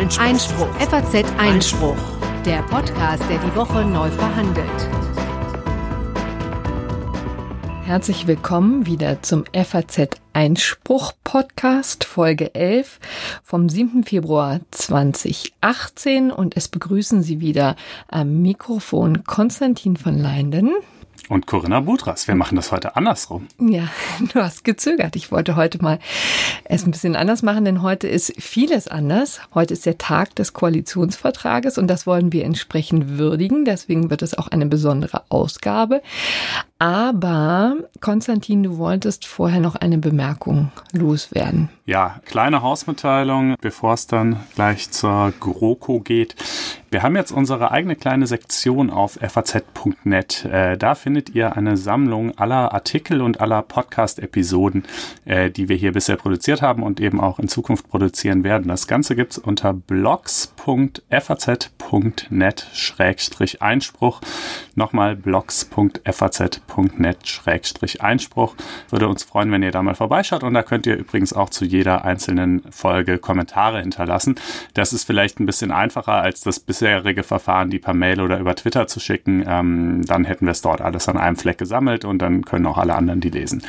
Einspruch. Einspruch. FAZ Einspruch. Der Podcast, der die Woche neu verhandelt. Herzlich willkommen wieder zum FAZ Einspruch Podcast Folge 11 vom 7. Februar 2018 und es begrüßen Sie wieder am Mikrofon Konstantin von Leinden und Corinna Budras. Wir machen das heute andersrum. Ja, du hast gezögert. Ich wollte heute mal es ein bisschen anders machen, denn heute ist vieles anders. Heute ist der Tag des Koalitionsvertrages und das wollen wir entsprechend würdigen. Deswegen wird es auch eine besondere Ausgabe. Aber Konstantin, du wolltest vorher noch eine Bemerkung loswerden. Ja, kleine Hausmitteilung, bevor es dann gleich zur GroKo geht. Wir haben jetzt unsere eigene kleine Sektion auf faz.net. Äh, da findet ihr eine Sammlung aller Artikel und aller Podcast-Episoden, äh, die wir hier bisher produziert haben und eben auch in Zukunft produzieren werden. Das Ganze gibt's unter blogs.faz.net-einspruch. Nochmal blogs.faz.net-einspruch. Würde uns freuen, wenn ihr da mal vorbeischaut und da könnt ihr übrigens auch zu jeder einzelnen Folge Kommentare hinterlassen. Das ist vielleicht ein bisschen einfacher als das bisher bisherige Verfahren, die per Mail oder über Twitter zu schicken, ähm, dann hätten wir es dort alles an einem Fleck gesammelt und dann können auch alle anderen die lesen.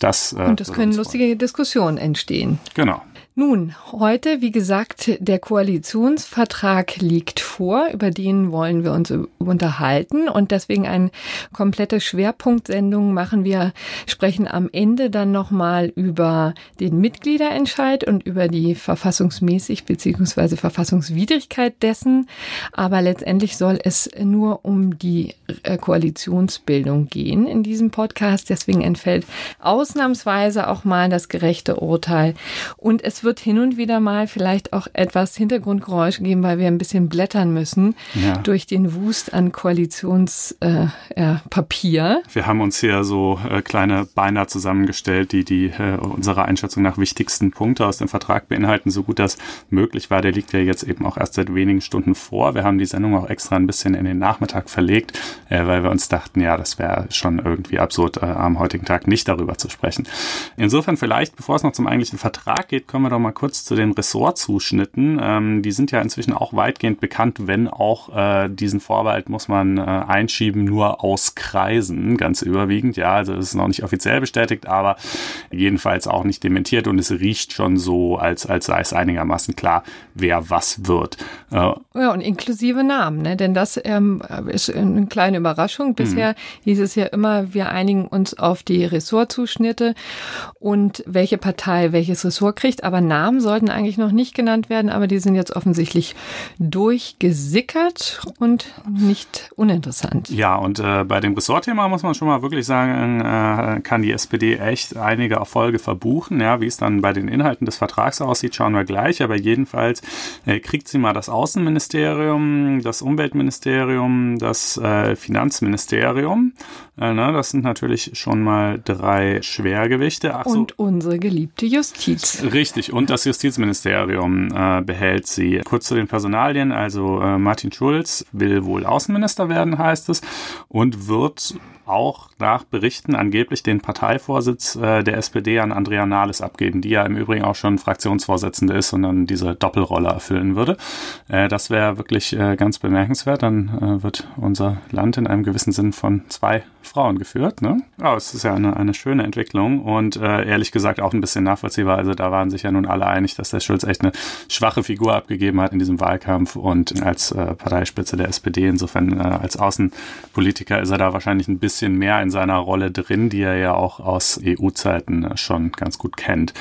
Das, äh, und es können lustige Diskussionen entstehen. Genau. Nun, heute, wie gesagt, der Koalitionsvertrag liegt vor, über den wollen wir uns unterhalten. Und deswegen eine komplette Schwerpunktsendung machen wir, sprechen am Ende dann nochmal über den Mitgliederentscheid und über die verfassungsmäßig bzw. Verfassungswidrigkeit dessen, aber letztendlich soll es nur um die äh, Koalitionsbildung gehen in diesem Podcast, deswegen entfällt ausnahmsweise auch mal das gerechte Urteil. Und es wird wird hin und wieder mal vielleicht auch etwas Hintergrundgeräusch geben, weil wir ein bisschen blättern müssen ja. durch den Wust an Koalitionspapier. Äh, wir haben uns hier so äh, kleine Beiner zusammengestellt, die die äh, unserer Einschätzung nach wichtigsten Punkte aus dem Vertrag beinhalten, so gut das möglich war. Der liegt ja jetzt eben auch erst seit wenigen Stunden vor. Wir haben die Sendung auch extra ein bisschen in den Nachmittag verlegt, äh, weil wir uns dachten, ja, das wäre schon irgendwie absurd, äh, am heutigen Tag nicht darüber zu sprechen. Insofern vielleicht, bevor es noch zum eigentlichen Vertrag geht, kommen wir doch noch mal kurz zu den Ressortzuschnitten. Ähm, die sind ja inzwischen auch weitgehend bekannt, wenn auch äh, diesen Vorbehalt muss man äh, einschieben, nur aus Kreisen, ganz überwiegend. Ja, also das ist noch nicht offiziell bestätigt, aber jedenfalls auch nicht dementiert und es riecht schon so, als, als sei es einigermaßen klar, wer was wird. Äh, ja, und inklusive Namen, ne? denn das ähm, ist eine kleine Überraschung. Bisher mhm. hieß es ja immer, wir einigen uns auf die Ressortzuschnitte und welche Partei welches Ressort kriegt, aber Namen sollten eigentlich noch nicht genannt werden, aber die sind jetzt offensichtlich durchgesickert und nicht uninteressant. Ja, und äh, bei dem Ressortthema muss man schon mal wirklich sagen, äh, kann die SPD echt einige Erfolge verbuchen. Ja, wie es dann bei den Inhalten des Vertrags aussieht, schauen wir gleich. Aber jedenfalls äh, kriegt sie mal das Außenministerium, das Umweltministerium, das äh, Finanzministerium. Äh, ne, das sind natürlich schon mal drei Schwergewichte. Ach und so. unsere geliebte Justiz. Richtig, und das Justizministerium äh, behält sie. Kurz zu den Personalien, also äh, Martin Schulz will wohl Außenminister werden, heißt es, und wird auch nach Berichten angeblich den Parteivorsitz äh, der SPD an Andrea Nahles abgeben, die ja im Übrigen auch schon Fraktionsvorsitzende ist und dann diese Doppelrolle erfüllen würde. Äh, das wäre wirklich äh, ganz bemerkenswert. Dann äh, wird unser Land in einem gewissen Sinn von zwei Frauen geführt. Ne? Ja, es ist ja eine, eine schöne Entwicklung und äh, ehrlich gesagt auch ein bisschen nachvollziehbar. Also da waren sich ja nun alle einig, dass der Schulz echt eine schwache Figur abgegeben hat in diesem Wahlkampf und als äh, Parteispitze der SPD. Insofern als Außenpolitiker ist er da wahrscheinlich ein bisschen bisschen mehr in seiner Rolle drin, die er ja auch aus EU-Zeiten schon ganz gut kennt.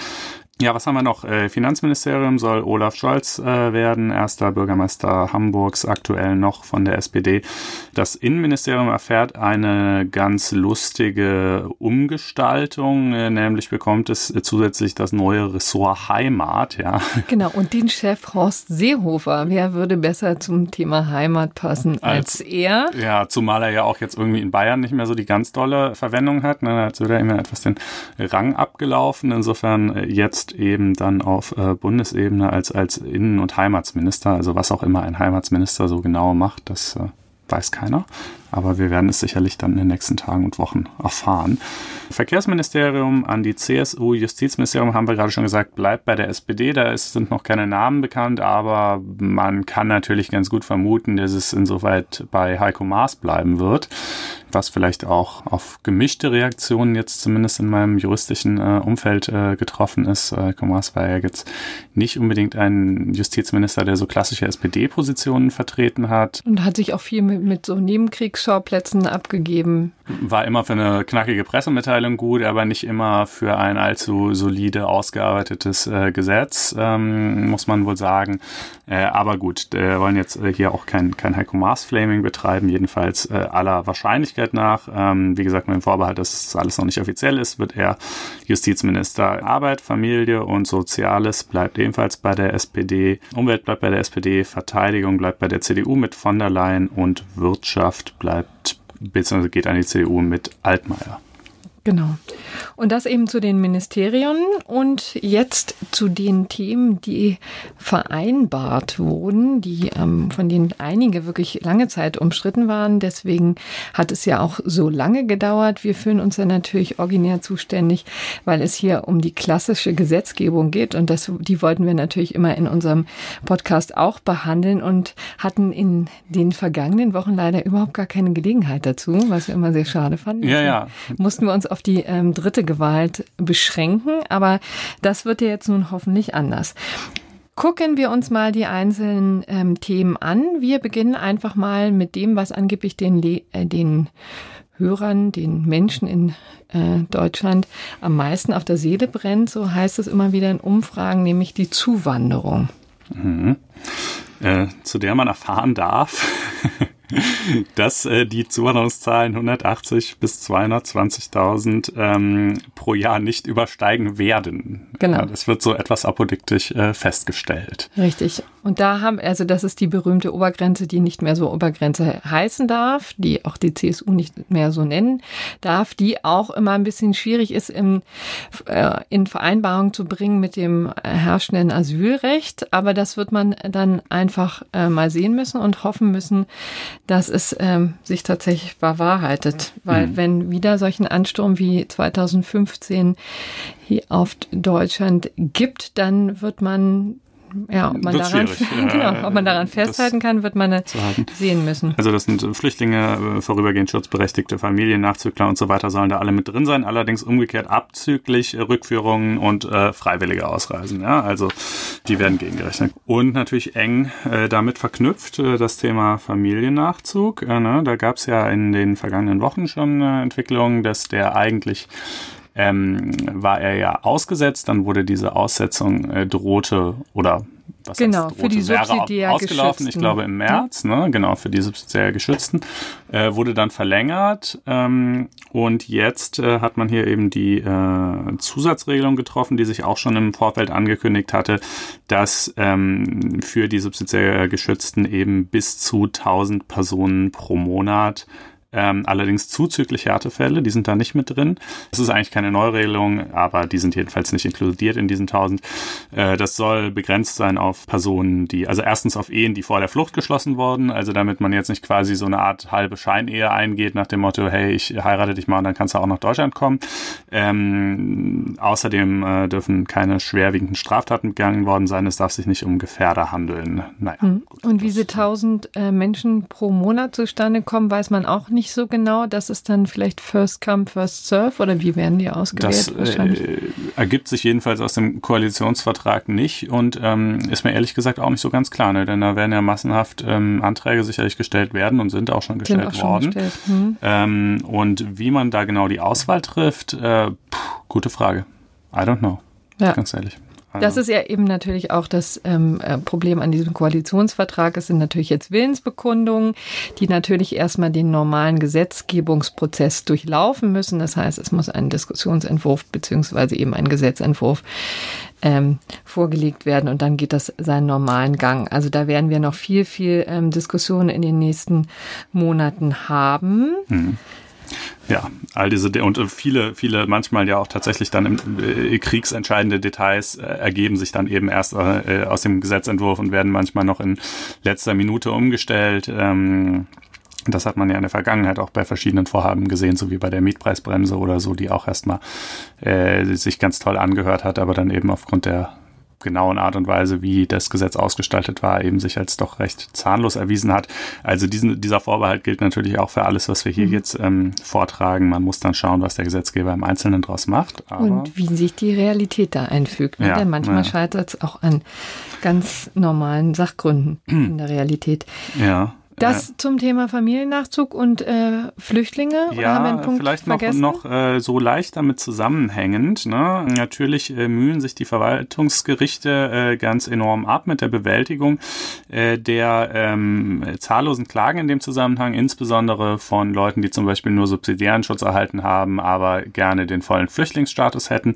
Ja, was haben wir noch? Äh, Finanzministerium soll Olaf Scholz äh, werden, erster Bürgermeister Hamburgs, aktuell noch von der SPD. Das Innenministerium erfährt eine ganz lustige Umgestaltung, äh, nämlich bekommt es zusätzlich das neue Ressort Heimat, ja. Genau, und den Chef Horst Seehofer. Wer würde besser zum Thema Heimat passen als, als er? Ja, zumal er ja auch jetzt irgendwie in Bayern nicht mehr so die ganz dolle Verwendung hat. Ne? Als würde er immer etwas den Rang abgelaufen. Insofern äh, jetzt jetzt eben dann auf äh, Bundesebene als, als Innen- und Heimatsminister, also was auch immer ein Heimatsminister so genau macht, das äh, weiß keiner. Aber wir werden es sicherlich dann in den nächsten Tagen und Wochen erfahren. Verkehrsministerium an die CSU, Justizministerium haben wir gerade schon gesagt, bleibt bei der SPD. Da ist, sind noch keine Namen bekannt, aber man kann natürlich ganz gut vermuten, dass es insoweit bei Heiko Maas bleiben wird was vielleicht auch auf gemischte Reaktionen jetzt zumindest in meinem juristischen äh, Umfeld äh, getroffen ist. Äh, Komas war ja jetzt nicht unbedingt ein Justizminister, der so klassische SPD-Positionen vertreten hat. Und hat sich auch viel mit, mit so Nebenkriegsschauplätzen abgegeben. War immer für eine knackige Pressemitteilung gut, aber nicht immer für ein allzu solide ausgearbeitetes äh, Gesetz, ähm, muss man wohl sagen. Äh, aber gut, wir wollen jetzt äh, hier auch kein, kein Heiko Maas-Flaming betreiben, jedenfalls äh, aller Wahrscheinlichkeit nach. Ähm, wie gesagt, mit dem Vorbehalt, dass das alles noch nicht offiziell ist, wird er Justizminister. Arbeit, Familie und Soziales bleibt ebenfalls bei der SPD. Umwelt bleibt bei der SPD. Verteidigung bleibt bei der CDU mit von der Leyen und Wirtschaft bleibt beziehungsweise geht an die CDU mit Altmaier. Genau. Und das eben zu den Ministerien und jetzt zu den Themen, die vereinbart wurden, die ähm, von denen einige wirklich lange Zeit umstritten waren. Deswegen hat es ja auch so lange gedauert. Wir fühlen uns ja natürlich originär zuständig, weil es hier um die klassische Gesetzgebung geht und das, die wollten wir natürlich immer in unserem Podcast auch behandeln und hatten in den vergangenen Wochen leider überhaupt gar keine Gelegenheit dazu, was wir immer sehr schade fanden. Ja, ja. Mussten wir uns auf die ähm, dritte Gewalt beschränken, aber das wird ja jetzt nun hoffentlich anders. Gucken wir uns mal die einzelnen ähm, Themen an. Wir beginnen einfach mal mit dem, was angeblich den, Le äh, den Hörern, den Menschen in äh, Deutschland am meisten auf der Seele brennt. So heißt es immer wieder in Umfragen, nämlich die Zuwanderung. Mhm. Äh, zu der man erfahren darf, dass äh, die Zuwanderungszahlen 180 bis 220.000 ähm, pro Jahr nicht übersteigen werden. Genau. Das wird so etwas apodiktisch äh, festgestellt. Richtig. Und da haben, also das ist die berühmte Obergrenze, die nicht mehr so Obergrenze heißen darf, die auch die CSU nicht mehr so nennen darf, die auch immer ein bisschen schwierig ist in, äh, in Vereinbarung zu bringen mit dem herrschenden Asylrecht. Aber das wird man dann einfach äh, mal sehen müssen und hoffen müssen, dass es ähm, sich tatsächlich bewahrheitet. Weil mhm. wenn wieder solchen Ansturm wie 2015 hier auf Deutschland gibt, dann wird man ja, ob man, daran, genau, ob man daran festhalten kann, wird man sehen müssen. Also das sind Flüchtlinge, äh, vorübergehend schutzberechtigte Familien, Nachzügler und so weiter sollen da alle mit drin sein. Allerdings umgekehrt abzüglich Rückführungen und äh, freiwillige Ausreisen. Ja, also die werden gegengerechnet. Und natürlich eng äh, damit verknüpft äh, das Thema Familiennachzug. Äh, ne? Da gab es ja in den vergangenen Wochen schon äh, Entwicklungen, dass der eigentlich ähm, war er ja ausgesetzt, dann wurde diese Aussetzung äh, drohte oder was genau, heißt, für die subsidiär ausgelaufen, ich glaube im März, ne, genau, für die subsidiär Geschützten, äh, wurde dann verlängert ähm, und jetzt äh, hat man hier eben die äh, Zusatzregelung getroffen, die sich auch schon im Vorfeld angekündigt hatte, dass ähm, für die subsidiär Geschützten eben bis zu 1000 Personen pro Monat ähm, allerdings zuzüglich Härtefälle, die sind da nicht mit drin. Das ist eigentlich keine Neuregelung, aber die sind jedenfalls nicht inkludiert in diesen 1000. Äh, das soll begrenzt sein auf Personen, die, also erstens auf Ehen, die vor der Flucht geschlossen wurden, also damit man jetzt nicht quasi so eine Art halbe Scheinehe eingeht nach dem Motto, hey, ich heirate dich mal und dann kannst du auch nach Deutschland kommen. Ähm, außerdem äh, dürfen keine schwerwiegenden Straftaten begangen worden sein. Es darf sich nicht um Gefährder handeln. Naja. Hm. Gut, und wie diese 1000 äh, Menschen pro Monat zustande kommen, weiß man auch nicht nicht so genau. Das ist dann vielleicht First Come, First Serve oder wie werden die ausgewählt? Das äh, ergibt sich jedenfalls aus dem Koalitionsvertrag nicht und ähm, ist mir ehrlich gesagt auch nicht so ganz klar, ne? denn da werden ja massenhaft ähm, Anträge sicherlich gestellt werden und sind auch schon gestellt auch schon worden. Gestellt. Hm. Ähm, und wie man da genau die Auswahl trifft, äh, pff, gute Frage. I don't know. Ja. Ganz ehrlich. Das ist ja eben natürlich auch das ähm, äh, Problem an diesem Koalitionsvertrag. Es sind natürlich jetzt Willensbekundungen, die natürlich erstmal den normalen Gesetzgebungsprozess durchlaufen müssen. Das heißt, es muss ein Diskussionsentwurf beziehungsweise eben ein Gesetzentwurf ähm, vorgelegt werden und dann geht das seinen normalen Gang. Also da werden wir noch viel, viel ähm, Diskussionen in den nächsten Monaten haben. Mhm. Ja, all diese und viele, viele manchmal ja auch tatsächlich dann im, äh, kriegsentscheidende Details äh, ergeben sich dann eben erst äh, aus dem Gesetzentwurf und werden manchmal noch in letzter Minute umgestellt. Ähm, Das hat man ja in der Vergangenheit auch bei verschiedenen Vorhaben gesehen, so wie bei der Mietpreisbremse oder so, die auch erstmal äh, sich ganz toll angehört hat, aber dann eben aufgrund der genauen Art und Weise, wie das Gesetz ausgestaltet war, eben sich als doch recht zahnlos erwiesen hat. Also diesen, dieser Vorbehalt gilt natürlich auch für alles, was wir hier mhm. jetzt ähm, vortragen. Man muss dann schauen, was der Gesetzgeber im Einzelnen daraus macht. und wie sich die Realität da einfügt. Ne? Ja, Denn manchmal ja. scheitert es auch an ganz normalen Sachgründen in der Realität. Ja. Das äh, zum Thema Familiennachzug und äh, Flüchtlinge? Ja, vielleicht noch, noch äh, so leicht damit zusammenhängend. Ne? Natürlich äh, mühen sich die Verwaltungsgerichte äh, ganz enorm ab mit der Bewältigung äh, der ähm, zahllosen Klagen in dem Zusammenhang, insbesondere von Leuten, die zum Beispiel nur subsidiären Schutz erhalten haben, aber gerne den vollen Flüchtlingsstatus hätten.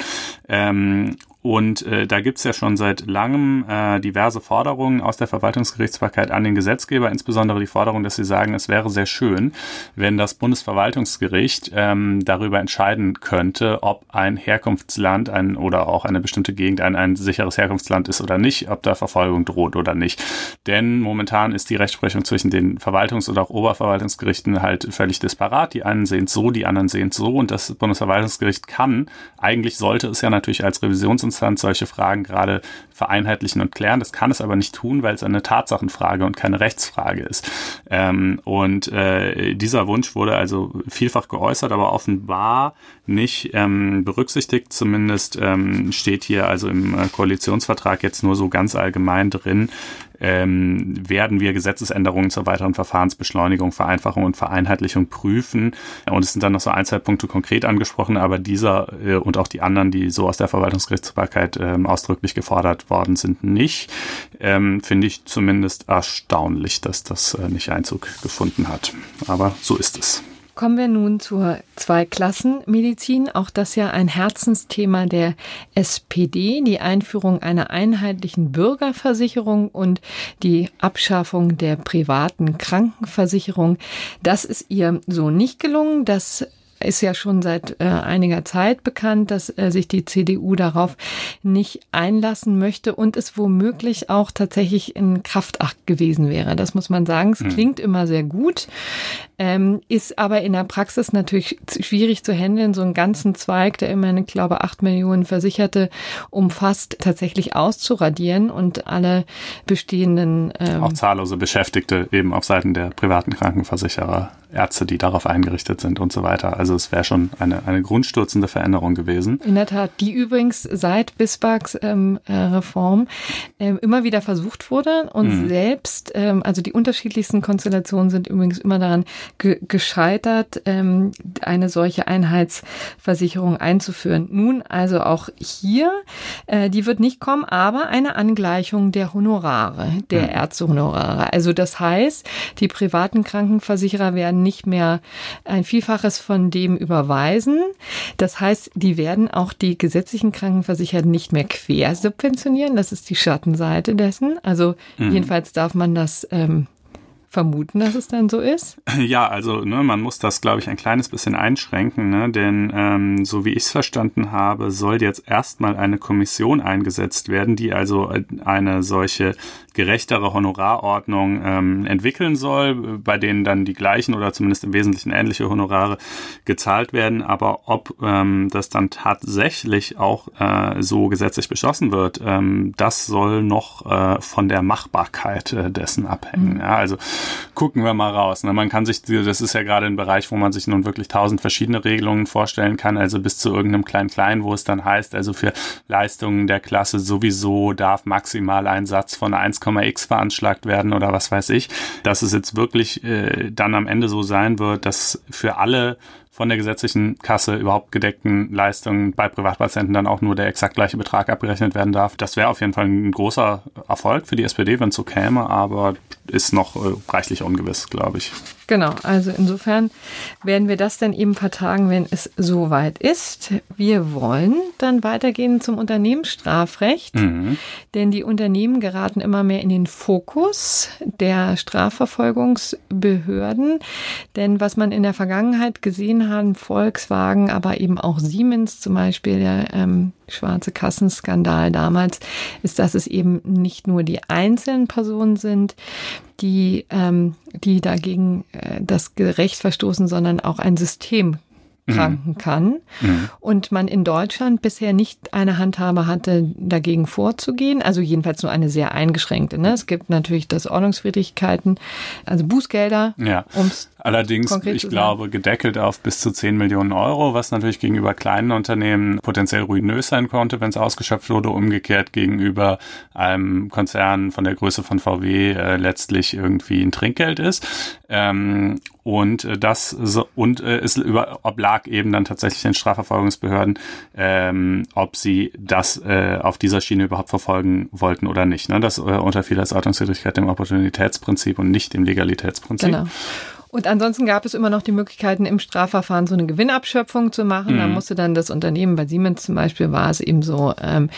Ähm, und äh, da gibt's ja schon seit langem äh, diverse Forderungen aus der Verwaltungsgerichtsbarkeit an den Gesetzgeber, insbesondere die Forderung, dass sie sagen, es wäre sehr schön, wenn das Bundesverwaltungsgericht ähm, darüber entscheiden könnte, ob ein Herkunftsland ein, oder auch eine bestimmte Gegend ein, ein sicheres Herkunftsland ist oder nicht, ob da Verfolgung droht oder nicht. Denn momentan ist die Rechtsprechung zwischen den Verwaltungs- oder auch Oberverwaltungsgerichten halt völlig disparat. Die einen sehen es so, die anderen sehen es so und das Bundesverwaltungsgericht kann, eigentlich sollte es ja natürlich als Revisions Instanz solche Fragen gerade vereinheitlichen und klären. Das kann es aber nicht tun, weil es eine Tatsachenfrage und keine Rechtsfrage ist. Ähm, und äh, dieser Wunsch wurde also vielfach geäußert, aber offenbar nicht ähm, berücksichtigt. Zumindest ähm, steht hier also im äh, Koalitionsvertrag jetzt nur so ganz allgemein drin, ähm, werden wir Gesetzesänderungen zur weiteren Verfahrensbeschleunigung, Vereinfachung und Vereinheitlichung prüfen. Und es sind dann noch so ein, zwei Punkte konkret angesprochen, aber dieser äh, und auch die anderen, die so aus der Verwaltungsgerichtsbarkeit ähm, ausdrücklich gefordert worden sind, nicht. Ähm, Finde ich zumindest erstaunlich, dass das äh, nicht Einzug gefunden hat. Aber so ist es. Kommen wir nun zur Zweiklassenmedizin. Auch das ja ein Herzensthema der SPD, die Einführung einer einheitlichen Bürgerversicherung und die Abschaffung der privaten Krankenversicherung. Das ist ihr so nicht gelungen. Das ist ja schon seit äh, einiger Zeit bekannt, dass äh, sich die CDU darauf nicht einlassen möchte und es womöglich auch tatsächlich in Kraftakt gewesen wäre. Das muss man sagen. Es hm. klingt immer sehr gut, ähm, ist aber in der Praxis natürlich schwierig zu handeln. So einen ganzen Zweig, der immerhin, ich glaube, acht Millionen Versicherte umfasst, tatsächlich auszuradieren und alle bestehenden ähm, auch zahllose Beschäftigte eben auf Seiten der privaten Krankenversicherer, Ärzte, die darauf eingerichtet sind und so weiter. Also es wäre schon eine, eine grundstürzende Veränderung gewesen. In der Tat, die übrigens seit Bismarcks ähm, äh, Reform ähm, immer wieder versucht wurde und mhm. selbst, ähm, also die unterschiedlichsten Konstellationen sind übrigens immer daran ge gescheitert, ähm, eine solche Einheitsversicherung einzuführen. Nun also auch hier, äh, die wird nicht kommen, aber eine Angleichung der Honorare, der mhm. Ärztehonorare. Also das heißt, die privaten Krankenversicherer werden nicht mehr ein Vielfaches von dem dem überweisen. Das heißt, die werden auch die gesetzlichen Krankenversicherten nicht mehr quer subventionieren. Das ist die Schattenseite dessen. Also mhm. jedenfalls darf man das ähm, vermuten, dass es dann so ist? Ja, also ne, man muss das, glaube ich, ein kleines bisschen einschränken, ne? denn ähm, so wie ich es verstanden habe, soll jetzt erstmal eine Kommission eingesetzt werden, die also eine solche gerechtere Honorarordnung ähm, entwickeln soll, bei denen dann die gleichen oder zumindest im Wesentlichen ähnliche Honorare gezahlt werden. Aber ob ähm, das dann tatsächlich auch äh, so gesetzlich beschlossen wird, ähm, das soll noch äh, von der Machbarkeit äh, dessen abhängen. Mhm. Ja, also gucken wir mal raus. Ne? Man kann sich, das ist ja gerade ein Bereich, wo man sich nun wirklich tausend verschiedene Regelungen vorstellen kann, also bis zu irgendeinem Klein-Klein, wo es dann heißt, also für Leistungen der Klasse sowieso darf maximal ein Satz von 1,x veranschlagt werden oder was weiß ich. Dass es jetzt wirklich äh, dann am Ende so sein wird, dass für alle von der gesetzlichen Kasse überhaupt gedeckten Leistungen bei Privatpatienten dann auch nur der exakt gleiche Betrag abgerechnet werden darf. Das wäre auf jeden Fall ein großer Erfolg für die SPD, wenn es so käme, aber ist noch äh, reichlich ungewiss, glaube ich. Genau, also insofern werden wir das dann eben vertagen, wenn es soweit ist. Wir wollen dann weitergehen zum Unternehmensstrafrecht, mhm. denn die Unternehmen geraten immer mehr in den Fokus der Strafverfolgungsbehörden. Denn was man in der Vergangenheit gesehen hat, Volkswagen, aber eben auch Siemens zum Beispiel, der ähm, schwarze Kassenskandal damals, ist, dass es eben nicht nur die einzelnen Personen sind, die, ähm, die dagegen äh, das Gerecht verstoßen, sondern auch ein System kranken kann. Mhm. Und man in Deutschland bisher nicht eine Handhabe hatte, dagegen vorzugehen. Also jedenfalls nur eine sehr eingeschränkte. Ne? Es gibt natürlich das Ordnungswidrigkeiten, also Bußgelder. Ja. Ums Allerdings, ich glaube, gedeckelt auf bis zu 10 Millionen Euro, was natürlich gegenüber kleinen Unternehmen potenziell ruinös sein konnte, wenn es ausgeschöpft wurde, umgekehrt gegenüber einem Konzern von der Größe von VW äh, letztlich irgendwie ein Trinkgeld ist. Ähm, und äh, das so, und äh, es über, oblag eben dann tatsächlich den Strafverfolgungsbehörden, ähm, ob sie das äh, auf dieser Schiene überhaupt verfolgen wollten oder nicht. Ne? Das äh, unterfiel als Ordnungswidrigkeit dem Opportunitätsprinzip und nicht dem Legalitätsprinzip. Genau. Und ansonsten gab es immer noch die Möglichkeiten, im Strafverfahren so eine Gewinnabschöpfung zu machen. Mhm. Da musste dann das Unternehmen, bei Siemens zum Beispiel war es eben so, ähm,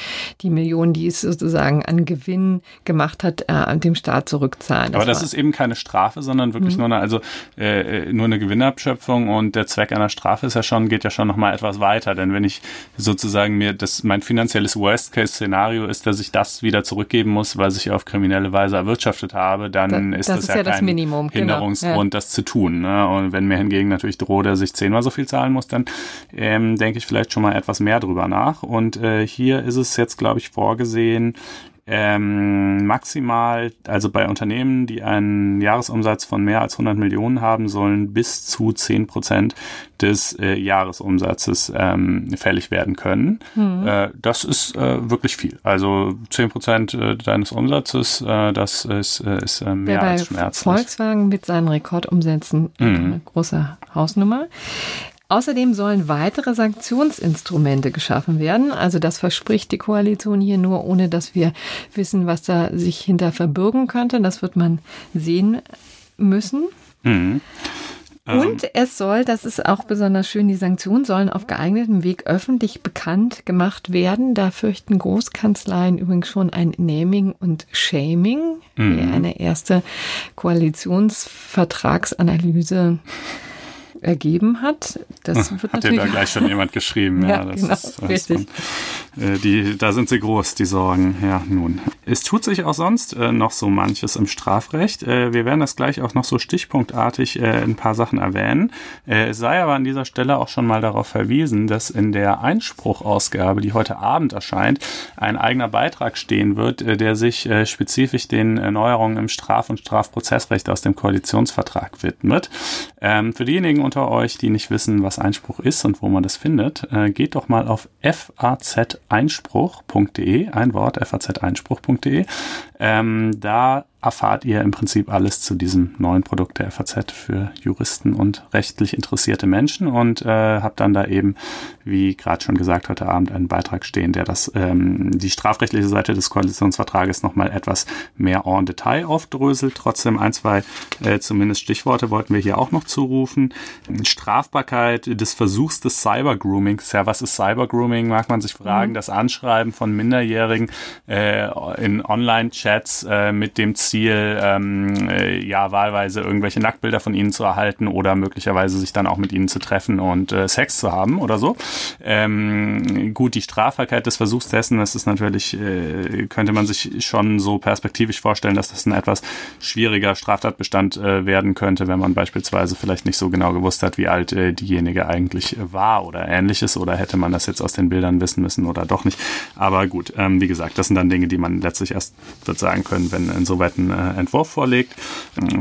die Millionen, die es sozusagen an Gewinn gemacht hat, äh, dem Staat zurückzahlen. Das Aber das ist eben keine Strafe, sondern wirklich mhm. nur eine, also äh, nur eine Gewinnabschöpfung und der Zweck einer Strafe ist ja schon, geht ja schon nochmal etwas weiter. Denn wenn ich sozusagen mir das, mein finanzielles Worst-Case-Szenario ist, dass ich das wieder zurückgeben muss, weil ich auf kriminelle Weise erwirtschaftet habe, dann das, ist das, das ist ja, ja kein Minimum, genau. Hinderungsgrund, genau. das zu tun. Ne? Und wenn mir hingegen natürlich droht, dass ich zehnmal so viel zahlen muss, dann ähm, denke ich vielleicht schon mal etwas mehr drüber nach. Und äh, hier ist es jetzt, glaube ich, vorgesehen, ähm, maximal, also bei Unternehmen, die einen Jahresumsatz von mehr als 100 Millionen haben, sollen bis zu 10 Prozent des äh, Jahresumsatzes ähm, fällig werden können. Mhm. Äh, das ist äh, wirklich viel. Also 10 Prozent äh, deines Umsatzes, äh, das ist, äh, ist mehr als schmerzlich. Volkswagen mit seinen Rekordumsätzen mhm. eine große Hausnummer. Außerdem sollen weitere Sanktionsinstrumente geschaffen werden. Also das verspricht die Koalition hier nur, ohne dass wir wissen, was da sich hinter verbürgen könnte. Das wird man sehen müssen. Mhm. Ähm. Und es soll, das ist auch besonders schön, die Sanktionen sollen auf geeignetem Weg öffentlich bekannt gemacht werden. Da fürchten Großkanzleien übrigens schon ein Naming und Shaming, mhm. eine erste Koalitionsvertragsanalyse ergeben hat. Das hm, wird hat dir da gleich schon jemand geschrieben? ja, ja das genau, ist, das richtig. Äh, die, da sind sie groß, die Sorgen. Ja, nun. Es tut sich auch sonst äh, noch so manches im Strafrecht. Äh, wir werden das gleich auch noch so stichpunktartig äh, ein paar Sachen erwähnen. Äh, es sei aber an dieser Stelle auch schon mal darauf verwiesen, dass in der Einspruchausgabe, die heute Abend erscheint, ein eigener Beitrag stehen wird, äh, der sich äh, spezifisch den äh, Neuerungen im Straf- und Strafprozessrecht aus dem Koalitionsvertrag widmet. Ähm, für diejenigen unter euch, die nicht wissen, was Einspruch ist und wo man das findet, äh, geht doch mal auf fazeinspruch.de, ein Wort, fazeinspruch.de. Ähm, da erfahrt ihr im Prinzip alles zu diesem neuen Produkt der FAZ für Juristen und rechtlich interessierte Menschen und äh, habe dann da eben, wie gerade schon gesagt, heute Abend einen Beitrag stehen, der das ähm, die strafrechtliche Seite des Koalitionsvertrages nochmal etwas mehr en Detail aufdröselt. Trotzdem ein, zwei äh, zumindest Stichworte wollten wir hier auch noch zurufen. Strafbarkeit des Versuchs des Cybergroomings. Ja, was ist Cybergrooming? Mag man sich fragen. Mhm. Das Anschreiben von Minderjährigen äh, in Online-Chats äh, mit dem Ziel, Ziel, ähm, äh, ja, wahlweise irgendwelche Nacktbilder von ihnen zu erhalten oder möglicherweise sich dann auch mit ihnen zu treffen und äh, Sex zu haben oder so. Ähm, gut, die Strafbarkeit des Versuchs dessen, das ist natürlich, äh, könnte man sich schon so perspektivisch vorstellen, dass das ein etwas schwieriger Straftatbestand äh, werden könnte, wenn man beispielsweise vielleicht nicht so genau gewusst hat, wie alt äh, diejenige eigentlich war oder ähnliches oder hätte man das jetzt aus den Bildern wissen müssen oder doch nicht. Aber gut, ähm, wie gesagt, das sind dann Dinge, die man letztlich erst wird sagen können, wenn insoweit ein äh, Entwurf vorlegt.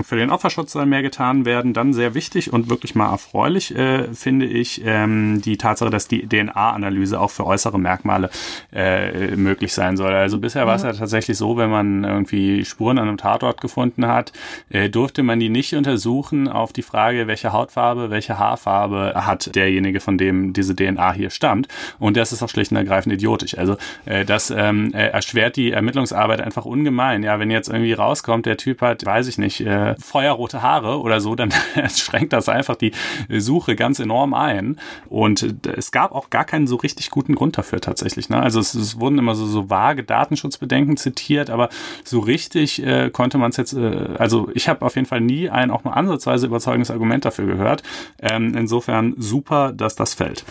Für den Opferschutz soll mehr getan werden. Dann sehr wichtig und wirklich mal erfreulich äh, finde ich ähm, die Tatsache, dass die DNA-Analyse auch für äußere Merkmale äh, möglich sein soll. Also bisher war es ja tatsächlich so, wenn man irgendwie Spuren an einem Tatort gefunden hat, äh, durfte man die nicht untersuchen auf die Frage, welche Hautfarbe, welche Haarfarbe hat derjenige, von dem diese DNA hier stammt. Und das ist auch schlicht und ergreifend idiotisch. Also äh, das ähm, erschwert die Ermittlungsarbeit einfach ungemein. Ja, wenn jetzt irgendwie rauskommt, der Typ hat, weiß ich nicht, äh, feuerrote Haare oder so, dann schränkt das einfach die Suche ganz enorm ein. Und äh, es gab auch gar keinen so richtig guten Grund dafür tatsächlich. Ne? Also es, es wurden immer so, so vage Datenschutzbedenken zitiert, aber so richtig äh, konnte man es jetzt, äh, also ich habe auf jeden Fall nie ein auch nur ansatzweise überzeugendes Argument dafür gehört. Ähm, insofern super, dass das fällt.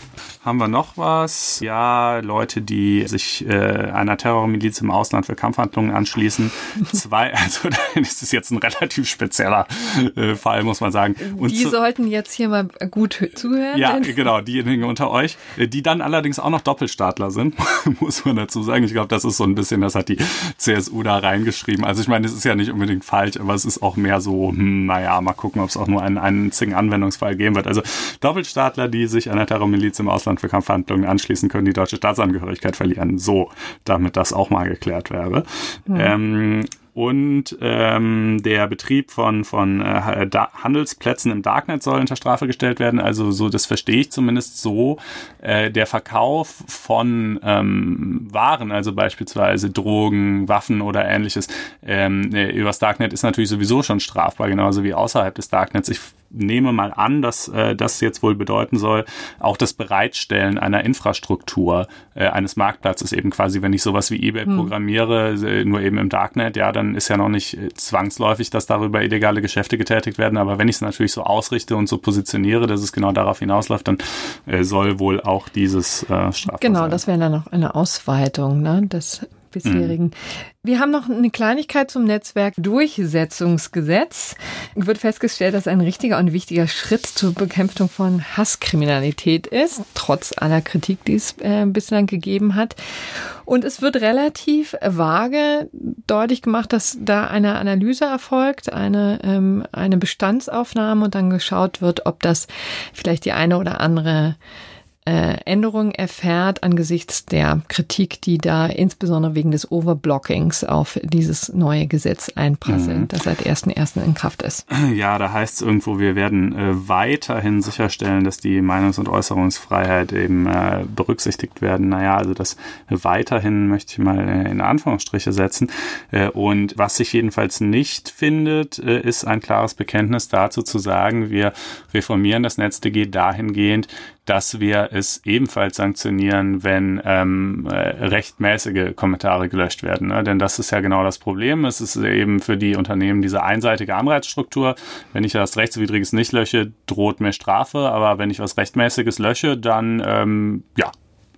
Haben wir noch was? Ja, Leute, die sich äh, einer Terrormiliz im Ausland für Kampfhandlungen anschließen. Zwei, also das ist jetzt ein relativ spezieller äh, Fall, muss man sagen. Und die sollten jetzt hier mal gut zuhören. Ja, genau, diejenigen unter euch, äh, die dann allerdings auch noch Doppelstaatler sind, muss man dazu sagen. Ich glaube, das ist so ein bisschen, das hat die CSU da reingeschrieben. Also ich meine, es ist ja nicht unbedingt falsch, aber es ist auch mehr so, hm, naja, mal gucken, ob es auch nur einen einzigen Anwendungsfall geben wird. Also Doppelstaatler, die sich einer Terrormiliz im Ausland für Kampfhandlungen anschließen, können die deutsche Staatsangehörigkeit verlieren. So, damit das auch mal geklärt wäre. Mhm. Ähm, und ähm, der Betrieb von, von äh, Handelsplätzen im Darknet soll unter Strafe gestellt werden. Also so, das verstehe ich zumindest so. Äh, der Verkauf von ähm, Waren, also beispielsweise Drogen, Waffen oder ähnliches, ähm, äh, übers Darknet ist natürlich sowieso schon strafbar, genauso wie außerhalb des Darknets. Ich nehme mal an, dass äh, das jetzt wohl bedeuten soll, auch das Bereitstellen einer Infrastruktur äh, eines Marktplatzes eben quasi, wenn ich sowas wie eBay hm. programmiere, äh, nur eben im Darknet, ja, dann ist ja noch nicht äh, zwangsläufig, dass darüber illegale Geschäfte getätigt werden. Aber wenn ich es natürlich so ausrichte und so positioniere, dass es genau darauf hinausläuft, dann äh, soll wohl auch dieses äh, strafbar Genau, sein. das wäre dann noch eine Ausweitung ne, des bisherigen. Mhm. Wir haben noch eine Kleinigkeit zum Netzwerkdurchsetzungsgesetz. Wird festgestellt, dass ein richtiger und wichtiger Schritt zur Bekämpfung von Hasskriminalität ist, trotz aller Kritik, die es äh, bislang gegeben hat. Und es wird relativ vage deutlich gemacht, dass da eine Analyse erfolgt, eine, ähm, eine Bestandsaufnahme und dann geschaut wird, ob das vielleicht die eine oder andere Änderungen erfährt angesichts der Kritik, die da insbesondere wegen des Overblockings auf dieses neue Gesetz einprasselt, mhm. das seit 1.1. in Kraft ist. Ja, da heißt es irgendwo, wir werden äh, weiterhin sicherstellen, dass die Meinungs- und Äußerungsfreiheit eben äh, berücksichtigt werden. Naja, also das weiterhin möchte ich mal äh, in Anführungsstriche setzen. Äh, und was sich jedenfalls nicht findet, äh, ist ein klares Bekenntnis dazu zu sagen, wir reformieren das NetzDG dahingehend, dass wir es ebenfalls sanktionieren, wenn ähm, äh, rechtmäßige Kommentare gelöscht werden. Ne? Denn das ist ja genau das Problem. Es ist eben für die Unternehmen diese einseitige Anreizstruktur. Wenn ich was Rechtswidriges nicht lösche, droht mir Strafe. Aber wenn ich was Rechtmäßiges lösche, dann ähm, ja,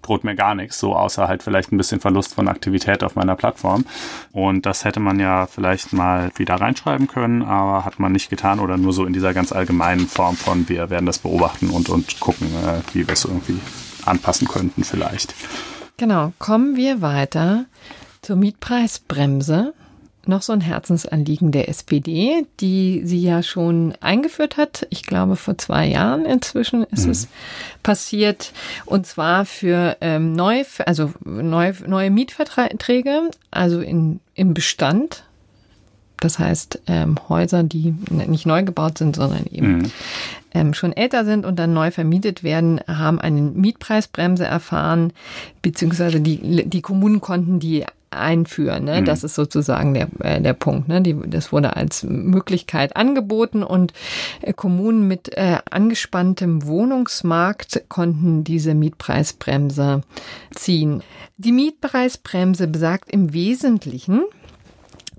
droht mir gar nichts, so außer halt vielleicht ein bisschen Verlust von Aktivität auf meiner Plattform. Und das hätte man ja vielleicht mal wieder reinschreiben können, aber hat man nicht getan oder nur so in dieser ganz allgemeinen Form von wir werden das beobachten und, und gucken, äh, wie wir es irgendwie anpassen könnten vielleicht. Genau, kommen wir weiter zur Mietpreisbremse noch so ein Herzensanliegen der SPD, die sie ja schon eingeführt hat. Ich glaube, vor zwei Jahren inzwischen ist mhm. es passiert. Und zwar für ähm, neu, also neu, neue Mietverträge, also in, im Bestand. Das heißt, ähm, Häuser, die nicht neu gebaut sind, sondern eben mhm. ähm, schon älter sind und dann neu vermietet werden, haben eine Mietpreisbremse erfahren, beziehungsweise die, die Kommunen konnten die einführen. Ne? Mhm. Das ist sozusagen der, äh, der Punkt. Ne? Die, das wurde als Möglichkeit angeboten und äh, Kommunen mit äh, angespanntem Wohnungsmarkt konnten diese Mietpreisbremse ziehen. Die Mietpreisbremse besagt im Wesentlichen,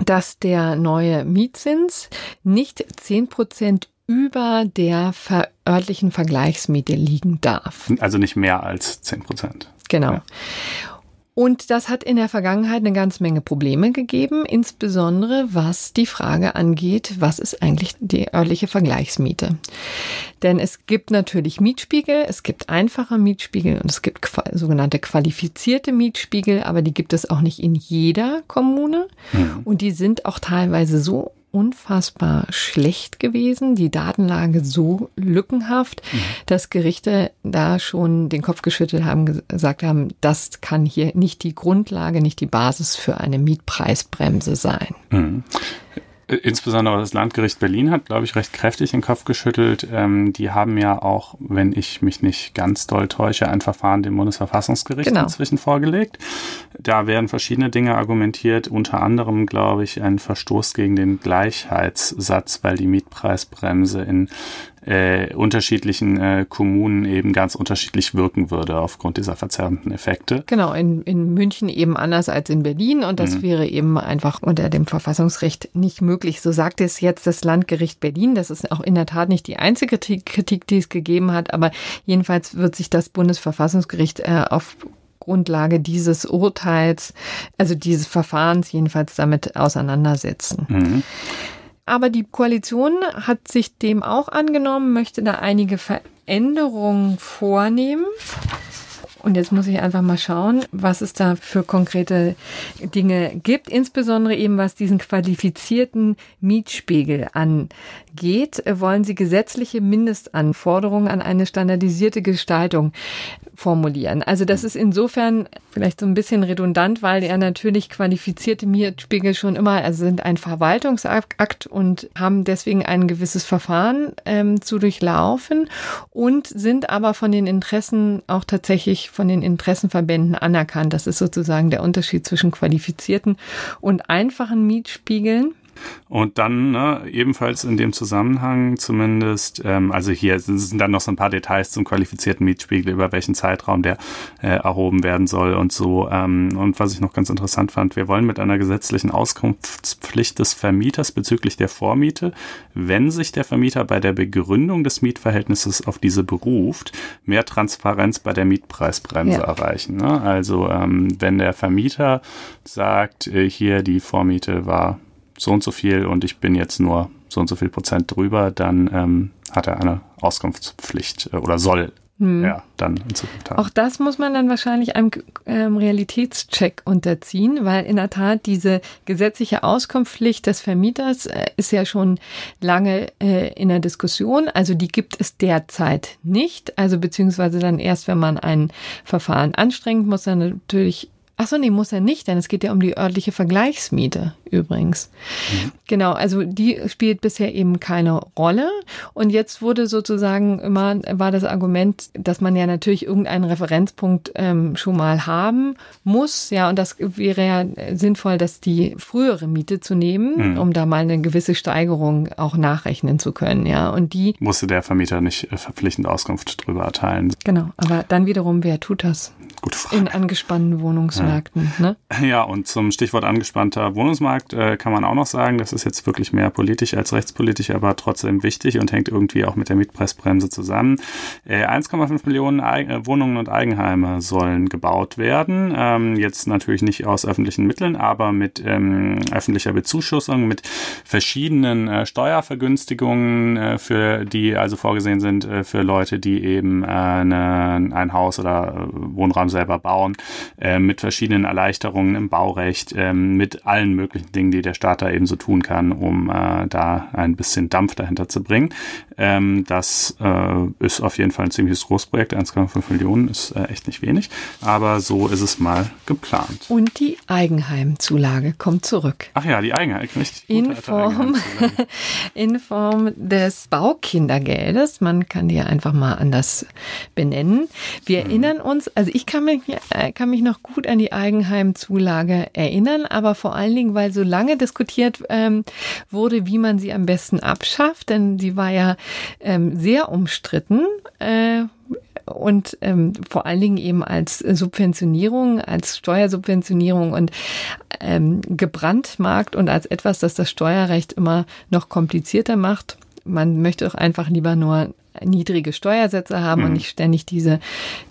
dass der neue Mietzins nicht zehn Prozent über der örtlichen Vergleichsmiete liegen darf. Also nicht mehr als zehn Prozent. Genau. Ja. Und das hat in der Vergangenheit eine ganze Menge Probleme gegeben, insbesondere was die Frage angeht, was ist eigentlich die örtliche Vergleichsmiete? Denn es gibt natürlich Mietspiegel, es gibt einfache Mietspiegel und es gibt sogenannte qualifizierte Mietspiegel, aber die gibt es auch nicht in jeder Kommune. Mhm. Und die sind auch teilweise so unfassbar schlecht gewesen, die Datenlage so lückenhaft, mhm. dass Gerichte da schon den Kopf geschüttelt haben, gesagt haben, das kann hier nicht die Grundlage, nicht die Basis für eine Mietpreisbremse sein. Mhm. Insbesondere das Landgericht Berlin hat, glaube ich, recht kräftig den Kopf geschüttelt. Ähm, die haben ja auch, wenn ich mich nicht ganz doll täusche, ein Verfahren dem Bundesverfassungsgericht genau. inzwischen vorgelegt. Da werden verschiedene Dinge argumentiert, unter anderem, glaube ich, ein Verstoß gegen den Gleichheitssatz, weil die Mietpreisbremse in äh, unterschiedlichen äh, Kommunen eben ganz unterschiedlich wirken würde aufgrund dieser verzerrenden Effekte. Genau, in, in München eben anders als in Berlin und das mhm. wäre eben einfach unter dem Verfassungsrecht nicht möglich. So sagt es jetzt das Landgericht Berlin. Das ist auch in der Tat nicht die einzige Kritik, die es gegeben hat, aber jedenfalls wird sich das Bundesverfassungsgericht äh, auf Grundlage dieses Urteils, also dieses Verfahrens jedenfalls damit auseinandersetzen. Mhm. Aber die Koalition hat sich dem auch angenommen, möchte da einige Veränderungen vornehmen. Und jetzt muss ich einfach mal schauen, was es da für konkrete Dinge gibt, insbesondere eben was diesen qualifizierten Mietspiegel angeht, wollen Sie gesetzliche Mindestanforderungen an eine standardisierte Gestaltung formulieren. Also das ist insofern vielleicht so ein bisschen redundant, weil ja natürlich qualifizierte Mietspiegel schon immer, also sind ein Verwaltungsakt und haben deswegen ein gewisses Verfahren ähm, zu durchlaufen und sind aber von den Interessen auch tatsächlich von den Interessenverbänden anerkannt. Das ist sozusagen der Unterschied zwischen qualifizierten und einfachen Mietspiegeln. Und dann ne, ebenfalls in dem Zusammenhang zumindest, ähm, also hier sind dann noch so ein paar Details zum qualifizierten Mietspiegel, über welchen Zeitraum der äh, erhoben werden soll und so. Ähm, und was ich noch ganz interessant fand, wir wollen mit einer gesetzlichen Auskunftspflicht des Vermieters bezüglich der Vormiete, wenn sich der Vermieter bei der Begründung des Mietverhältnisses auf diese beruft, mehr Transparenz bei der Mietpreisbremse ja. erreichen. Ne? Also ähm, wenn der Vermieter sagt, äh, hier die Vormiete war so und so viel und ich bin jetzt nur so und so viel Prozent drüber, dann ähm, hat er eine Auskunftspflicht äh, oder soll hm. ja dann in Zukunft haben. Auch das muss man dann wahrscheinlich einem ähm, Realitätscheck unterziehen, weil in der Tat diese gesetzliche Auskunftspflicht des Vermieters äh, ist ja schon lange äh, in der Diskussion. Also die gibt es derzeit nicht. Also beziehungsweise dann erst, wenn man ein Verfahren anstrengt, muss dann natürlich Ach so, nee, muss er nicht, denn es geht ja um die örtliche Vergleichsmiete übrigens. Mhm. Genau, also die spielt bisher eben keine Rolle. Und jetzt wurde sozusagen immer, war das Argument, dass man ja natürlich irgendeinen Referenzpunkt ähm, schon mal haben muss. Ja, und das wäre ja sinnvoll, dass die frühere Miete zu nehmen, mhm. um da mal eine gewisse Steigerung auch nachrechnen zu können. Ja, und die musste der Vermieter nicht äh, verpflichtend Auskunft darüber erteilen. Genau, aber dann wiederum, wer tut das? Gute Frage. In angespannten Wohnungsmärkten. Ja. Ne? ja, und zum Stichwort angespannter Wohnungsmarkt äh, kann man auch noch sagen, das ist jetzt wirklich mehr politisch als rechtspolitisch, aber trotzdem wichtig und hängt irgendwie auch mit der Mietpreisbremse zusammen. Äh, 1,5 Millionen Eig äh, Wohnungen und Eigenheime sollen gebaut werden. Ähm, jetzt natürlich nicht aus öffentlichen Mitteln, aber mit ähm, öffentlicher Bezuschussung, mit verschiedenen äh, Steuervergünstigungen, äh, für die also vorgesehen sind äh, für Leute, die eben eine, ein Haus oder Wohnraum selber bauen, mit verschiedenen Erleichterungen im Baurecht, äh, mit allen möglichen Dingen, die der Staat da eben so tun kann, um äh, da ein bisschen Dampf dahinter zu bringen. Ähm, das äh, ist auf jeden Fall ein ziemliches Großprojekt. 1,5 Millionen ist äh, echt nicht wenig, aber so ist es mal geplant. Und die Eigenheimzulage kommt zurück. Ach ja, die Eigenheim. In Form, in Form des Baukindergeldes. Man kann die ja einfach mal anders benennen. Wir mhm. erinnern uns, also ich kann mich, äh, kann mich noch gut an die Eigenheimzulage erinnern, aber vor allen Dingen, weil so lange diskutiert ähm, wurde, wie man sie am besten abschafft, denn sie war ja ähm, sehr umstritten. Äh, und ähm, vor allen Dingen eben als Subventionierung, als Steuersubventionierung und ähm, gebrandmarkt und als etwas, das das Steuerrecht immer noch komplizierter macht. Man möchte auch einfach lieber nur niedrige Steuersätze haben mhm. und nicht ständig diese,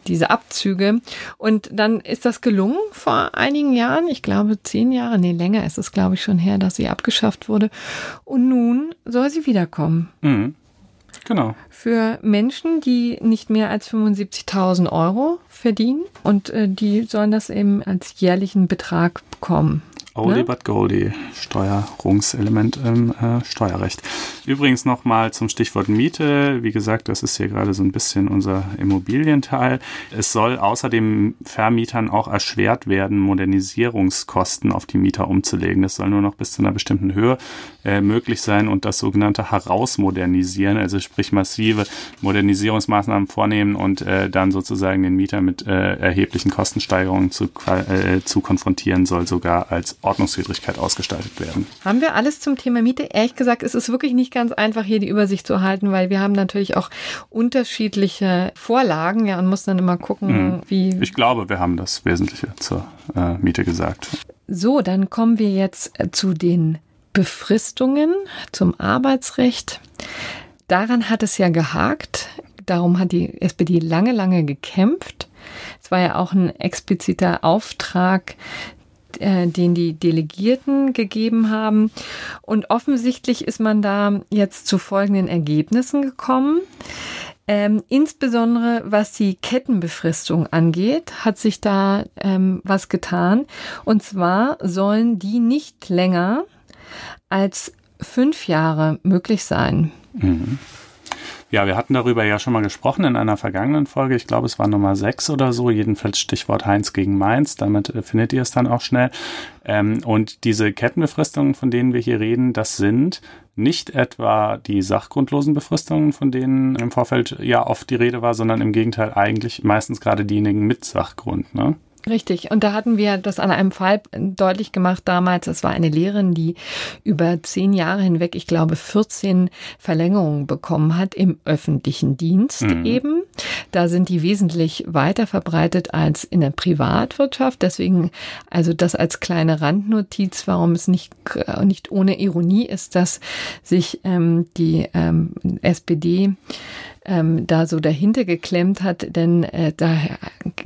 diese Abzüge. Und dann ist das gelungen vor einigen Jahren, ich glaube zehn Jahre, nee, länger ist es, glaube ich, schon her, dass sie abgeschafft wurde. Und nun soll sie wiederkommen. Mhm. Genau. Für Menschen, die nicht mehr als 75.000 Euro verdienen und äh, die sollen das eben als jährlichen Betrag bekommen. Oldie ne? but Goldie, Steuerungselement im äh, Steuerrecht. Übrigens nochmal zum Stichwort Miete. Wie gesagt, das ist hier gerade so ein bisschen unser Immobilienteil. Es soll außerdem Vermietern auch erschwert werden, Modernisierungskosten auf die Mieter umzulegen. Das soll nur noch bis zu einer bestimmten Höhe äh, möglich sein und das sogenannte Herausmodernisieren, also sprich massive Modernisierungsmaßnahmen vornehmen und äh, dann sozusagen den Mieter mit äh, erheblichen Kostensteigerungen zu, äh, zu konfrontieren, soll sogar als Ordnungswidrigkeit ausgestaltet werden. Haben wir alles zum Thema Miete? Ehrlich gesagt, es ist wirklich nicht ganz einfach, hier die Übersicht zu halten, weil wir haben natürlich auch unterschiedliche Vorlagen, ja, und muss dann immer gucken, mhm. wie. Ich glaube, wir haben das Wesentliche zur äh, Miete gesagt. So, dann kommen wir jetzt äh, zu den Befristungen, zum Arbeitsrecht. Daran hat es ja gehakt. Darum hat die SPD lange, lange gekämpft. Es war ja auch ein expliziter Auftrag, äh, den die Delegierten gegeben haben. Und offensichtlich ist man da jetzt zu folgenden Ergebnissen gekommen. Ähm, insbesondere was die Kettenbefristung angeht, hat sich da ähm, was getan. Und zwar sollen die nicht länger als fünf Jahre möglich sein. Mhm. Ja, wir hatten darüber ja schon mal gesprochen in einer vergangenen Folge. Ich glaube, es war Nummer sechs oder so. Jedenfalls Stichwort Heinz gegen Mainz. Damit äh, findet ihr es dann auch schnell. Ähm, und diese Kettenbefristungen, von denen wir hier reden, das sind nicht etwa die sachgrundlosen Befristungen, von denen im Vorfeld ja oft die Rede war, sondern im Gegenteil eigentlich meistens gerade diejenigen mit Sachgrund. Ne? Richtig. Und da hatten wir das an einem Fall deutlich gemacht damals. Es war eine Lehrerin, die über zehn Jahre hinweg, ich glaube, 14 Verlängerungen bekommen hat im öffentlichen Dienst mhm. eben. Da sind die wesentlich weiter verbreitet als in der Privatwirtschaft. Deswegen, also das als kleine Randnotiz, warum es nicht, nicht ohne Ironie ist, dass sich ähm, die ähm, SPD ähm, da so dahinter geklemmt hat, denn äh, da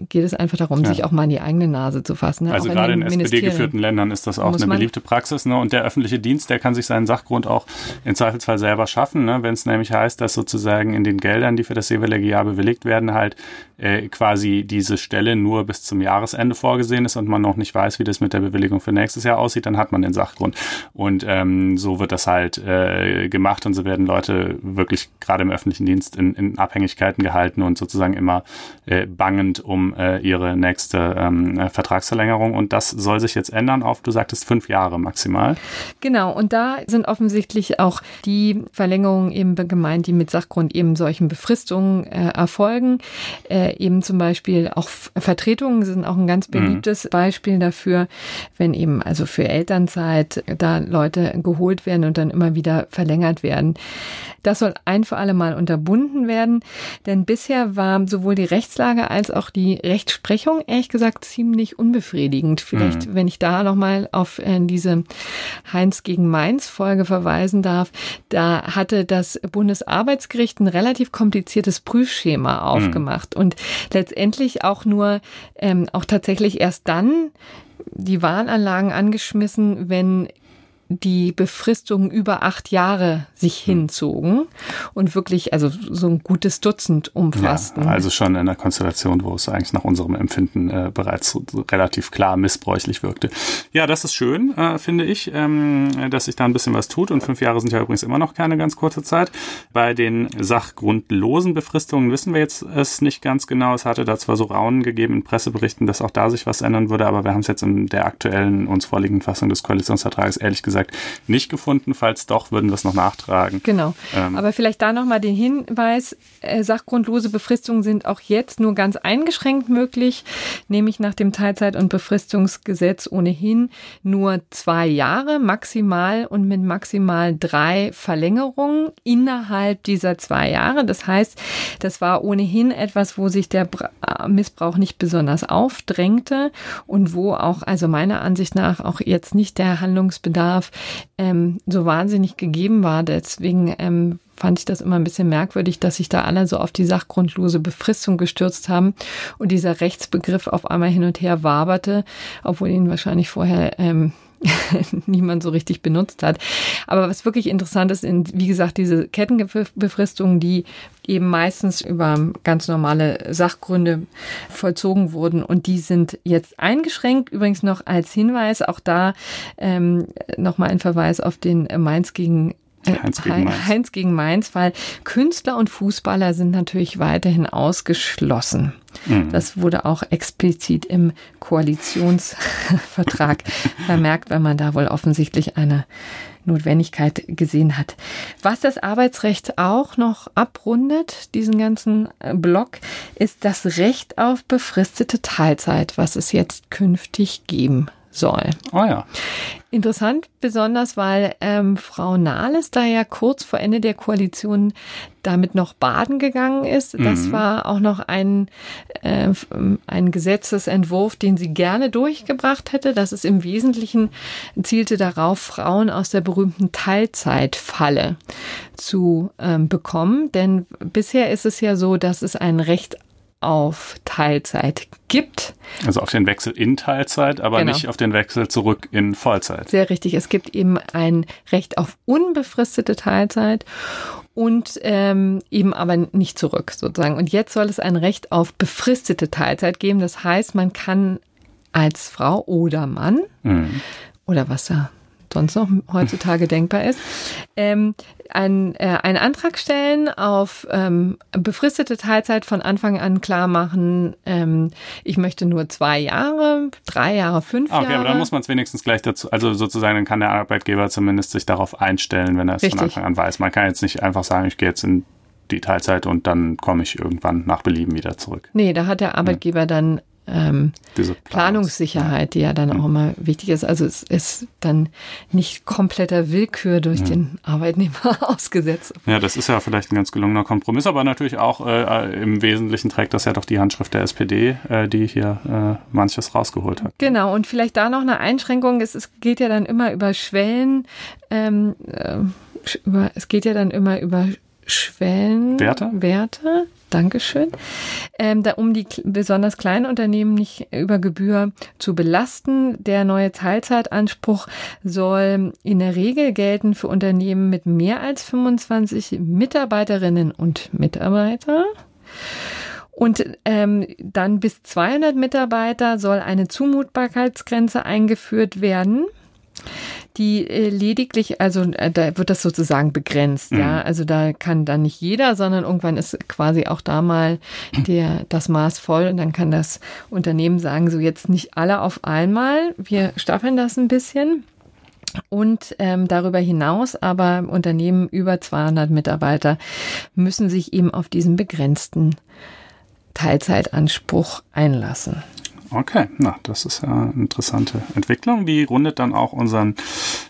geht es einfach darum, ja. sich auch mal in die eigene Nase zu fassen. Ne? Also auch gerade in, in SPD-geführten Ländern ist das auch eine beliebte Praxis. Ne? Und der öffentliche Dienst, der kann sich seinen Sachgrund auch im Zweifelsfall selber schaffen, ne? wenn es nämlich heißt, dass sozusagen in den Geldern, die für das jeweilige Jahr bewilligt werden, halt äh, quasi diese Stelle nur bis zum Jahresende vorgesehen ist und man noch nicht weiß, wie das mit der Bewilligung für nächstes Jahr aussieht, dann hat man den Sachgrund. Und ähm, so wird das halt äh, gemacht und so werden Leute wirklich gerade im öffentlichen Dienst in, in Abhängigkeiten gehalten und sozusagen immer äh, bangend um äh, ihre nächste ähm, äh, Vertragsverlängerung. Und das soll sich jetzt ändern auf, du sagtest, fünf Jahre maximal. Genau, und da sind offensichtlich auch die Verlängerungen eben gemeint, die mit Sachgrund eben solchen Befristungen äh, erfolgen. Äh, eben zum Beispiel auch Vertretungen sind auch ein ganz mhm. beliebtes mhm. Beispiel dafür, wenn eben also für Elternzeit da Leute geholt werden und dann immer wieder verlängert werden. Das soll ein für alle Mal unterbunden werden, denn bisher war sowohl die Rechtslage als auch die Rechtsprechung ehrlich gesagt ziemlich unbefriedigend. Vielleicht, mhm. wenn ich da nochmal auf äh, diese Heinz gegen Mainz Folge verweisen darf, da hatte das Bundesarbeitsgericht ein relativ kompliziertes Prüfschema mhm. aufgemacht mhm. und letztendlich auch nur, ähm, auch tatsächlich erst dann die Wahlanlagen angeschmissen, wenn die Befristungen über acht Jahre sich hm. hinzogen und wirklich also so ein gutes Dutzend umfassten. Ja, also schon in einer Konstellation, wo es eigentlich nach unserem Empfinden äh, bereits relativ klar missbräuchlich wirkte. Ja, das ist schön, äh, finde ich, ähm, dass sich da ein bisschen was tut und fünf Jahre sind ja übrigens immer noch keine ganz kurze Zeit. Bei den sachgrundlosen Befristungen wissen wir jetzt es nicht ganz genau. Es hatte da zwar so Raunen gegeben in Presseberichten, dass auch da sich was ändern würde, aber wir haben es jetzt in der aktuellen uns vorliegenden Fassung des Koalitionsvertrages ehrlich gesagt gesagt, nicht gefunden. Falls doch, würden wir es noch nachtragen. Genau. Ähm, Aber vielleicht da nochmal den Hinweis, äh, sachgrundlose Befristungen sind auch jetzt nur ganz eingeschränkt möglich, nämlich nach dem Teilzeit- und Befristungsgesetz ohnehin nur zwei Jahre maximal und mit maximal drei Verlängerungen innerhalb dieser zwei Jahre. Das heißt, das war ohnehin etwas, wo sich der Missbrauch nicht besonders aufdrängte und wo auch, also meiner Ansicht nach, auch jetzt nicht der Handlungsbedarf ähm, so wahnsinnig gegeben war. Deswegen ähm, fand ich das immer ein bisschen merkwürdig, dass sich da alle so auf die sachgrundlose Befristung gestürzt haben und dieser Rechtsbegriff auf einmal hin und her waberte, obwohl ihn wahrscheinlich vorher ähm, niemand so richtig benutzt hat. Aber was wirklich interessant ist, sind, wie gesagt, diese Kettenbefristungen, die eben meistens über ganz normale Sachgründe vollzogen wurden und die sind jetzt eingeschränkt. Übrigens noch als Hinweis, auch da ähm, nochmal ein Verweis auf den Mainz gegen Heinz gegen, Mainz. Heinz gegen Mainz, weil Künstler und Fußballer sind natürlich weiterhin ausgeschlossen. Mhm. Das wurde auch explizit im Koalitionsvertrag vermerkt, weil man da wohl offensichtlich eine Notwendigkeit gesehen hat. Was das Arbeitsrecht auch noch abrundet, diesen ganzen äh, Block, ist das Recht auf befristete Teilzeit, was es jetzt künftig geben soll. Oh ja. Interessant, besonders weil ähm, Frau Nahles da ja kurz vor Ende der Koalition damit noch baden gegangen ist. Das mhm. war auch noch ein, äh, ein Gesetzesentwurf, den sie gerne durchgebracht hätte. Das ist im Wesentlichen zielte darauf, Frauen aus der berühmten Teilzeitfalle zu ähm, bekommen. Denn bisher ist es ja so, dass es ein Recht auf Teilzeit gibt. Also auf den Wechsel in Teilzeit, aber genau. nicht auf den Wechsel zurück in Vollzeit. Sehr richtig. Es gibt eben ein Recht auf unbefristete Teilzeit und ähm, eben aber nicht zurück sozusagen. Und jetzt soll es ein Recht auf befristete Teilzeit geben. Das heißt, man kann als Frau oder Mann mhm. oder was da sonst noch heutzutage denkbar ist, ähm, ein, äh, einen Antrag stellen auf ähm, befristete Teilzeit von Anfang an klar machen, ähm, ich möchte nur zwei Jahre, drei Jahre, fünf okay, Jahre. Okay, aber dann muss man es wenigstens gleich dazu, also sozusagen, dann kann der Arbeitgeber zumindest sich darauf einstellen, wenn er es von Anfang an weiß. Man kann jetzt nicht einfach sagen, ich gehe jetzt in die Teilzeit und dann komme ich irgendwann nach Belieben wieder zurück. Nee, da hat der Arbeitgeber dann ähm, Planungssicherheit, die ja dann auch immer wichtig ist. Also es ist dann nicht kompletter Willkür durch ja. den Arbeitnehmer ausgesetzt. Ja, das ist ja vielleicht ein ganz gelungener Kompromiss, aber natürlich auch äh, im Wesentlichen trägt das ja doch die Handschrift der SPD, äh, die hier äh, manches rausgeholt hat. Genau, und vielleicht da noch eine Einschränkung. Es, es geht ja dann immer über Schwellen. Ähm, äh, über, es geht ja dann immer über Schwellenwerte. Werte. Dankeschön. Ähm, da, um die besonders kleinen Unternehmen nicht über Gebühr zu belasten. Der neue Teilzeitanspruch soll in der Regel gelten für Unternehmen mit mehr als 25 Mitarbeiterinnen und Mitarbeiter. Und ähm, dann bis 200 Mitarbeiter soll eine Zumutbarkeitsgrenze eingeführt werden die äh, lediglich, also äh, da wird das sozusagen begrenzt, mhm. ja. Also da kann dann nicht jeder, sondern irgendwann ist quasi auch da mal der, das Maß voll und dann kann das Unternehmen sagen, so jetzt nicht alle auf einmal, wir staffeln das ein bisschen. Und ähm, darüber hinaus aber Unternehmen über 200 Mitarbeiter müssen sich eben auf diesen begrenzten Teilzeitanspruch einlassen. Okay, na, das ist ja eine interessante Entwicklung. Die rundet dann auch unseren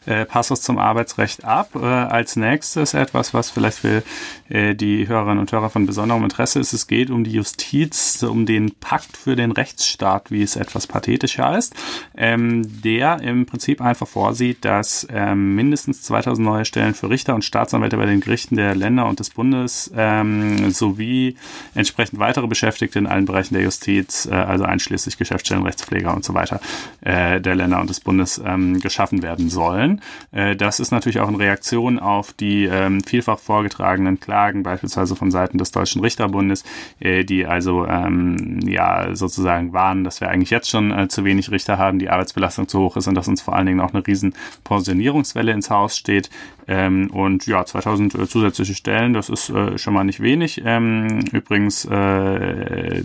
äh, Passus zum Arbeitsrecht ab. Äh, als nächstes etwas, was vielleicht für äh, die Hörerinnen und Hörer von besonderem Interesse ist. Es geht um die Justiz, um den Pakt für den Rechtsstaat, wie es etwas pathetisch heißt, ähm, der im Prinzip einfach vorsieht, dass ähm, mindestens 2000 neue Stellen für Richter und Staatsanwälte bei den Gerichten der Länder und des Bundes ähm, sowie entsprechend weitere Beschäftigte in allen Bereichen der Justiz, äh, also einschließlich Geschäftsstellen, Rechtspfleger und so weiter äh, der Länder und des Bundes ähm, geschaffen werden sollen. Äh, das ist natürlich auch in Reaktion auf die ähm, vielfach vorgetragenen Klagen, beispielsweise von Seiten des Deutschen Richterbundes, äh, die also ähm, ja sozusagen warnen, dass wir eigentlich jetzt schon äh, zu wenig Richter haben, die Arbeitsbelastung zu hoch ist und dass uns vor allen Dingen auch eine riesen Pensionierungswelle ins Haus steht. Ähm, und ja, 2000 äh, zusätzliche Stellen, das ist äh, schon mal nicht wenig. Ähm, übrigens äh,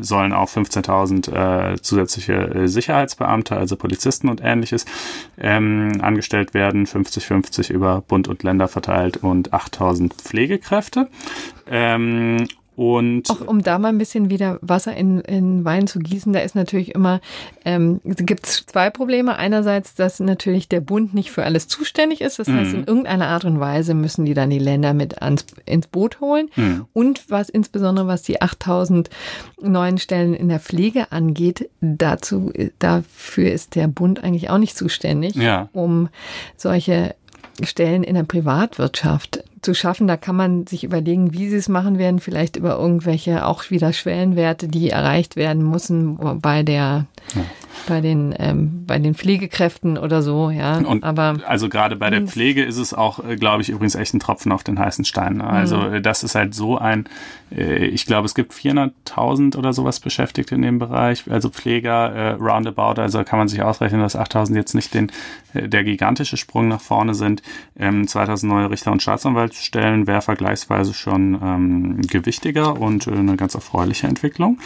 sollen auch 15.000 äh, zusätzliche äh, Sicherheitsbeamte, also Polizisten und ähnliches, ähm, angestellt werden, 50-50 über Bund und Länder verteilt und 8.000 Pflegekräfte. Und auch um da mal ein bisschen wieder Wasser in, in Wein zu gießen, da ist natürlich immer, ähm, gibt es zwei Probleme. Einerseits, dass natürlich der Bund nicht für alles zuständig ist. Das mhm. heißt, in irgendeiner Art und Weise müssen die dann die Länder mit ans, ins Boot holen. Mhm. Und was insbesondere, was die 8000 neuen Stellen in der Pflege angeht, dazu, dafür ist der Bund eigentlich auch nicht zuständig, ja. um solche Stellen in der Privatwirtschaft zu schaffen. Da kann man sich überlegen, wie sie es machen werden, vielleicht über irgendwelche auch wieder Schwellenwerte, die erreicht werden müssen bei der ja. Bei den ähm, bei den Pflegekräften oder so, ja. Und aber also gerade bei der Pflege ist es auch, äh, glaube ich, übrigens echt ein Tropfen auf den heißen Stein. Ne? Also mhm. das ist halt so ein, äh, ich glaube, es gibt 400.000 oder sowas beschäftigt in dem Bereich, also Pfleger äh, roundabout. Also kann man sich ausrechnen, dass 8.000 jetzt nicht den äh, der gigantische Sprung nach vorne sind. Ähm, 2.000 neue Richter und Staatsanwaltsstellen wäre vergleichsweise schon ähm, gewichtiger und äh, eine ganz erfreuliche Entwicklung.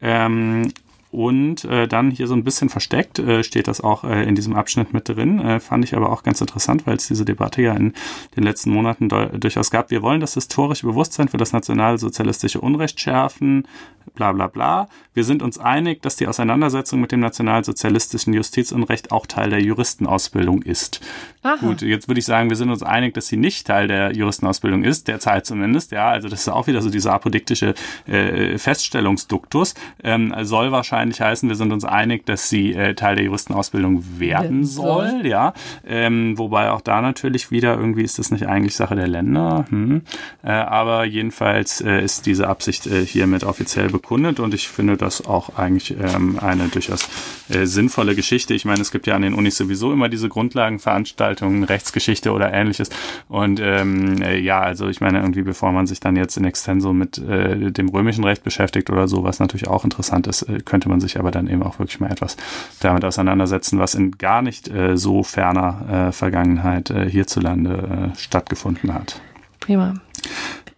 Ähm, und äh, dann hier so ein bisschen versteckt äh, steht das auch äh, in diesem Abschnitt mit drin. Äh, fand ich aber auch ganz interessant, weil es diese Debatte ja in den letzten Monaten durchaus gab. Wir wollen das historische Bewusstsein für das nationalsozialistische Unrecht schärfen, bla bla bla. Wir sind uns einig, dass die Auseinandersetzung mit dem nationalsozialistischen Justizunrecht auch Teil der Juristenausbildung ist. Aha. Gut, jetzt würde ich sagen, wir sind uns einig, dass sie nicht Teil der Juristenausbildung ist, derzeit zumindest. Ja, also das ist auch wieder so dieser apodiktische äh, Feststellungsduktus. Ähm, soll wahrscheinlich heißen, wir sind uns einig, dass sie äh, Teil der Juristenausbildung werden soll. Ja, ähm, wobei auch da natürlich wieder irgendwie ist das nicht eigentlich Sache der Länder. Hm. Äh, aber jedenfalls äh, ist diese Absicht äh, hiermit offiziell bekundet und ich finde das auch eigentlich ähm, eine durchaus äh, sinnvolle Geschichte. Ich meine, es gibt ja an den Unis sowieso immer diese Grundlagenveranstaltungen, Rechtsgeschichte oder ähnliches. Und ähm, äh, ja, also ich meine, irgendwie bevor man sich dann jetzt in Extenso mit äh, dem römischen Recht beschäftigt oder so, was natürlich auch interessant ist, äh, könnte man sich aber dann eben auch wirklich mal etwas damit auseinandersetzen, was in gar nicht äh, so ferner äh, Vergangenheit äh, hierzulande äh, stattgefunden hat. Prima.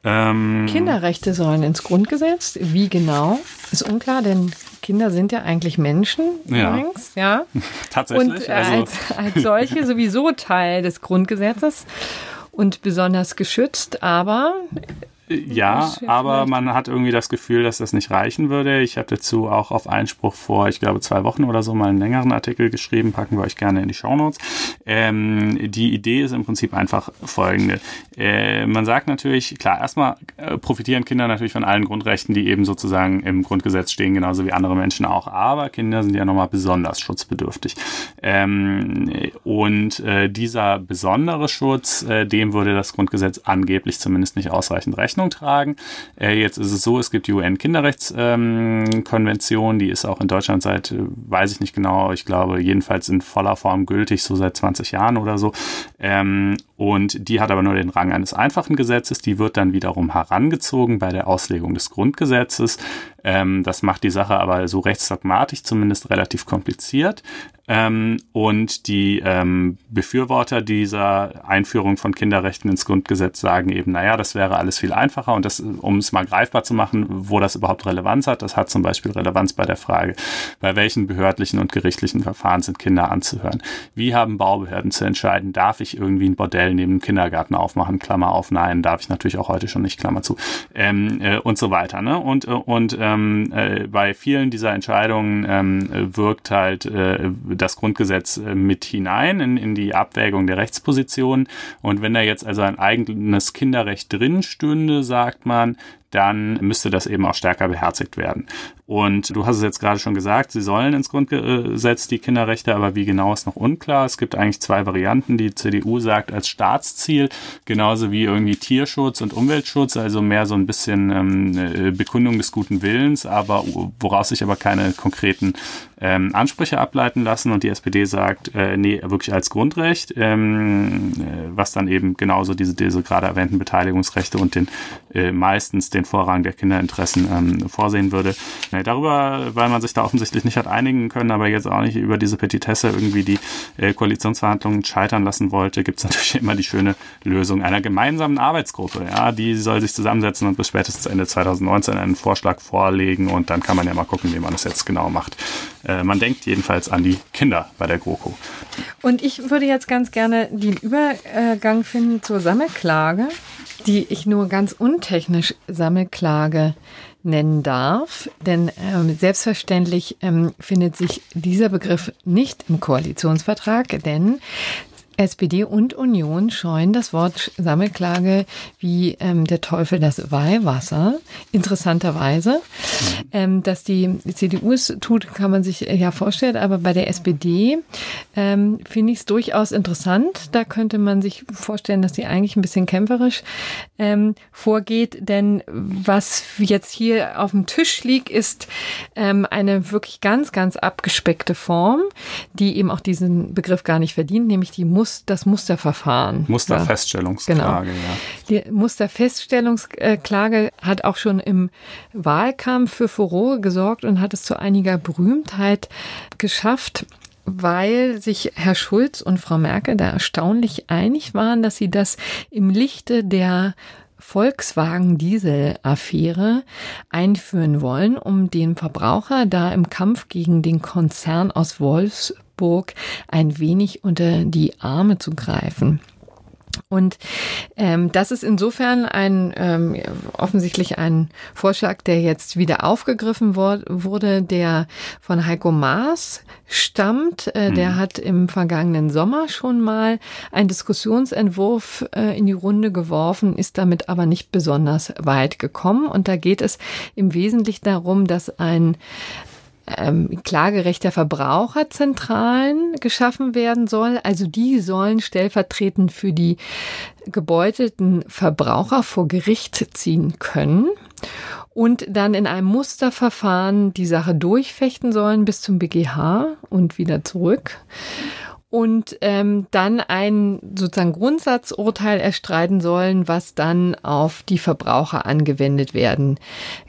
Ähm, Kinderrechte sollen ins Grundgesetz. Wie genau? Ist unklar, denn Kinder sind ja eigentlich Menschen ja. übrigens, ja. Tatsächlich. Und äh, also. als, als solche sowieso Teil des Grundgesetzes und besonders geschützt, aber ja, aber man hat irgendwie das Gefühl, dass das nicht reichen würde. Ich habe dazu auch auf Einspruch vor, ich glaube, zwei Wochen oder so mal einen längeren Artikel geschrieben, packen wir euch gerne in die Shownotes. Ähm, die Idee ist im Prinzip einfach folgende. Äh, man sagt natürlich, klar, erstmal äh, profitieren Kinder natürlich von allen Grundrechten, die eben sozusagen im Grundgesetz stehen, genauso wie andere Menschen auch. Aber Kinder sind ja nochmal besonders schutzbedürftig. Ähm, und äh, dieser besondere Schutz, äh, dem würde das Grundgesetz angeblich zumindest nicht ausreichend rechnen. Rechnung tragen. Äh, jetzt ist es so, es gibt die UN-Kinderrechtskonvention, ähm, die ist auch in Deutschland seit, äh, weiß ich nicht genau, ich glaube jedenfalls in voller Form gültig, so seit 20 Jahren oder so. Ähm, und die hat aber nur den Rang eines einfachen Gesetzes. Die wird dann wiederum herangezogen bei der Auslegung des Grundgesetzes. Ähm, das macht die Sache aber so rechtsdogmatisch zumindest relativ kompliziert. Ähm, und die ähm, Befürworter dieser Einführung von Kinderrechten ins Grundgesetz sagen eben, naja, das wäre alles viel einfacher und das, um es mal greifbar zu machen, wo das überhaupt Relevanz hat, das hat zum Beispiel Relevanz bei der Frage, bei welchen behördlichen und gerichtlichen Verfahren sind Kinder anzuhören? Wie haben Baubehörden zu entscheiden, darf ich irgendwie ein Bordell neben dem Kindergarten aufmachen, Klammer auf, nein, darf ich natürlich auch heute schon nicht, Klammer zu, ähm, äh, und so weiter. Ne? Und, äh, und ähm, äh, bei vielen dieser Entscheidungen ähm, wirkt halt äh, das Grundgesetz äh, mit hinein in, in die Abwägung der Rechtsposition. Und wenn da jetzt also ein eigenes Kinderrecht drin stünde, sagt man, dann müsste das eben auch stärker beherzigt werden. Und du hast es jetzt gerade schon gesagt, sie sollen ins Grundgesetz die Kinderrechte, aber wie genau ist noch unklar. Es gibt eigentlich zwei Varianten. Die CDU sagt als Staatsziel, genauso wie irgendwie Tierschutz und Umweltschutz, also mehr so ein bisschen ähm, äh, Bekundung des guten Willens, aber woraus sich aber keine konkreten ähm, Ansprüche ableiten lassen. Und die SPD sagt, äh, nee, wirklich als Grundrecht, ähm, äh, was dann eben genauso diese, diese gerade erwähnten Beteiligungsrechte und den äh, meistens den Vorrang der Kinderinteressen ähm, vorsehen würde. Nee, darüber, weil man sich da offensichtlich nicht hat einigen können, aber jetzt auch nicht über diese Petitesse irgendwie die äh, Koalitionsverhandlungen scheitern lassen wollte, gibt es natürlich immer die schöne Lösung einer gemeinsamen Arbeitsgruppe. Ja, die soll sich zusammensetzen und bis spätestens Ende 2019 einen Vorschlag vorlegen und dann kann man ja mal gucken, wie man das jetzt genau macht. Äh, man denkt jedenfalls an die Kinder bei der GroKo. Und ich würde jetzt ganz gerne den Übergang finden zur Sammelklage, die ich nur ganz untechnisch Sammelklage nennen darf. Denn ähm, selbstverständlich ähm, findet sich dieser Begriff nicht im Koalitionsvertrag, denn SPD und Union scheuen das Wort Sammelklage wie ähm, der Teufel das Weihwasser. Interessanterweise, ähm, dass die CDU es tut, kann man sich ja vorstellen, aber bei der SPD ähm, finde ich es durchaus interessant. Da könnte man sich vorstellen, dass sie eigentlich ein bisschen kämpferisch ähm, vorgeht, denn was jetzt hier auf dem Tisch liegt, ist ähm, eine wirklich ganz, ganz abgespeckte Form, die eben auch diesen Begriff gar nicht verdient, nämlich die Muss muss, das Musterverfahren. Musterfeststellungsklage, genau. Die Musterfeststellungsklage hat auch schon im Wahlkampf für Furore gesorgt und hat es zu einiger Berühmtheit geschafft weil sich Herr Schulz und Frau Merkel da erstaunlich einig waren, dass sie das im Lichte der Volkswagen-Diesel-Affäre einführen wollen, um den Verbraucher da im Kampf gegen den Konzern aus Wolfsburg Burg ein wenig unter die Arme zu greifen. Und ähm, das ist insofern ein ähm, offensichtlich ein Vorschlag, der jetzt wieder aufgegriffen wurde, der von Heiko Maas stammt. Äh, der mhm. hat im vergangenen Sommer schon mal einen Diskussionsentwurf äh, in die Runde geworfen, ist damit aber nicht besonders weit gekommen. Und da geht es im Wesentlichen darum, dass ein ähm, Klagerecht der Verbraucherzentralen geschaffen werden soll. Also die sollen stellvertretend für die gebeutelten Verbraucher vor Gericht ziehen können und dann in einem Musterverfahren die Sache durchfechten sollen bis zum BGH und wieder zurück und ähm, dann ein sozusagen Grundsatzurteil erstreiten sollen, was dann auf die Verbraucher angewendet werden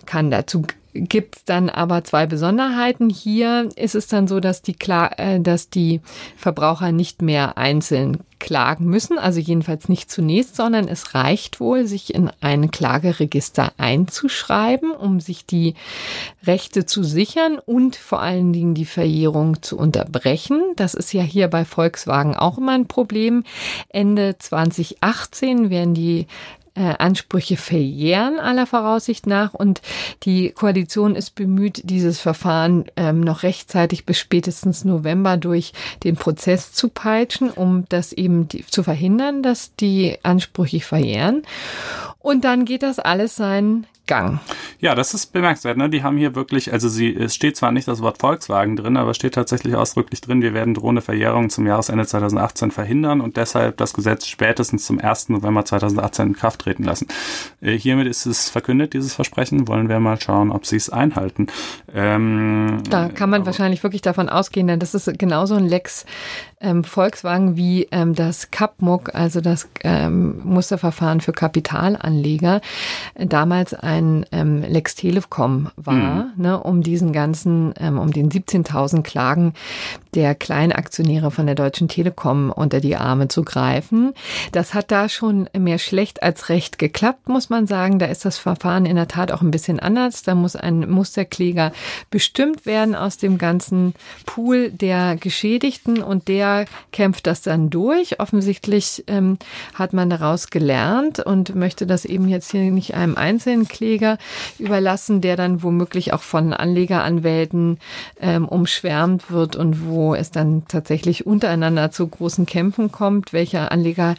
kann. Dazu gibt es dann aber zwei Besonderheiten. Hier ist es dann so, dass die, Kla äh, dass die Verbraucher nicht mehr einzeln klagen müssen, also jedenfalls nicht zunächst, sondern es reicht wohl, sich in ein Klageregister einzuschreiben, um sich die Rechte zu sichern und vor allen Dingen die Verjährung zu unterbrechen. Das ist ja hier bei Volkswagen auch immer ein Problem. Ende 2018 werden die äh, Ansprüche verjähren aller Voraussicht nach und die Koalition ist bemüht, dieses Verfahren ähm, noch rechtzeitig bis spätestens November durch den Prozess zu peitschen, um das eben die, zu verhindern, dass die Ansprüche verjähren. Und dann geht das alles seinen Gang. Ja, das ist bemerkenswert. Ne? Die haben hier wirklich, also sie, es steht zwar nicht das Wort Volkswagen drin, aber steht tatsächlich ausdrücklich drin, wir werden drohende Verjährungen zum Jahresende 2018 verhindern und deshalb das Gesetz spätestens zum 1. November 2018 in Kraft treten lassen. Äh, hiermit ist es verkündet, dieses Versprechen. Wollen wir mal schauen, ob sie es einhalten. Ähm, da kann man wahrscheinlich wirklich davon ausgehen, denn das ist genauso ein Lex ähm, Volkswagen wie ähm, das CAPMUC, also das ähm, Musterverfahren für Kapitalanleger, damals ein ähm, Lex Telekom war, mhm. ne, um diesen ganzen, ähm, um den 17.000 Klagen der Kleinaktionäre von der Deutschen Telekom unter die Arme zu greifen. Das hat da schon mehr schlecht als recht geklappt, muss man sagen. Da ist das Verfahren in der Tat auch ein bisschen anders. Da muss ein Musterkläger bestimmt werden aus dem ganzen Pool der Geschädigten und der kämpft das dann durch. Offensichtlich ähm, hat man daraus gelernt und möchte das eben jetzt hier nicht einem einzelnen Kläger überlassen, der dann womöglich auch von Anlegeranwälten ähm, umschwärmt wird und wo es dann tatsächlich untereinander zu großen Kämpfen kommt, welcher Anleger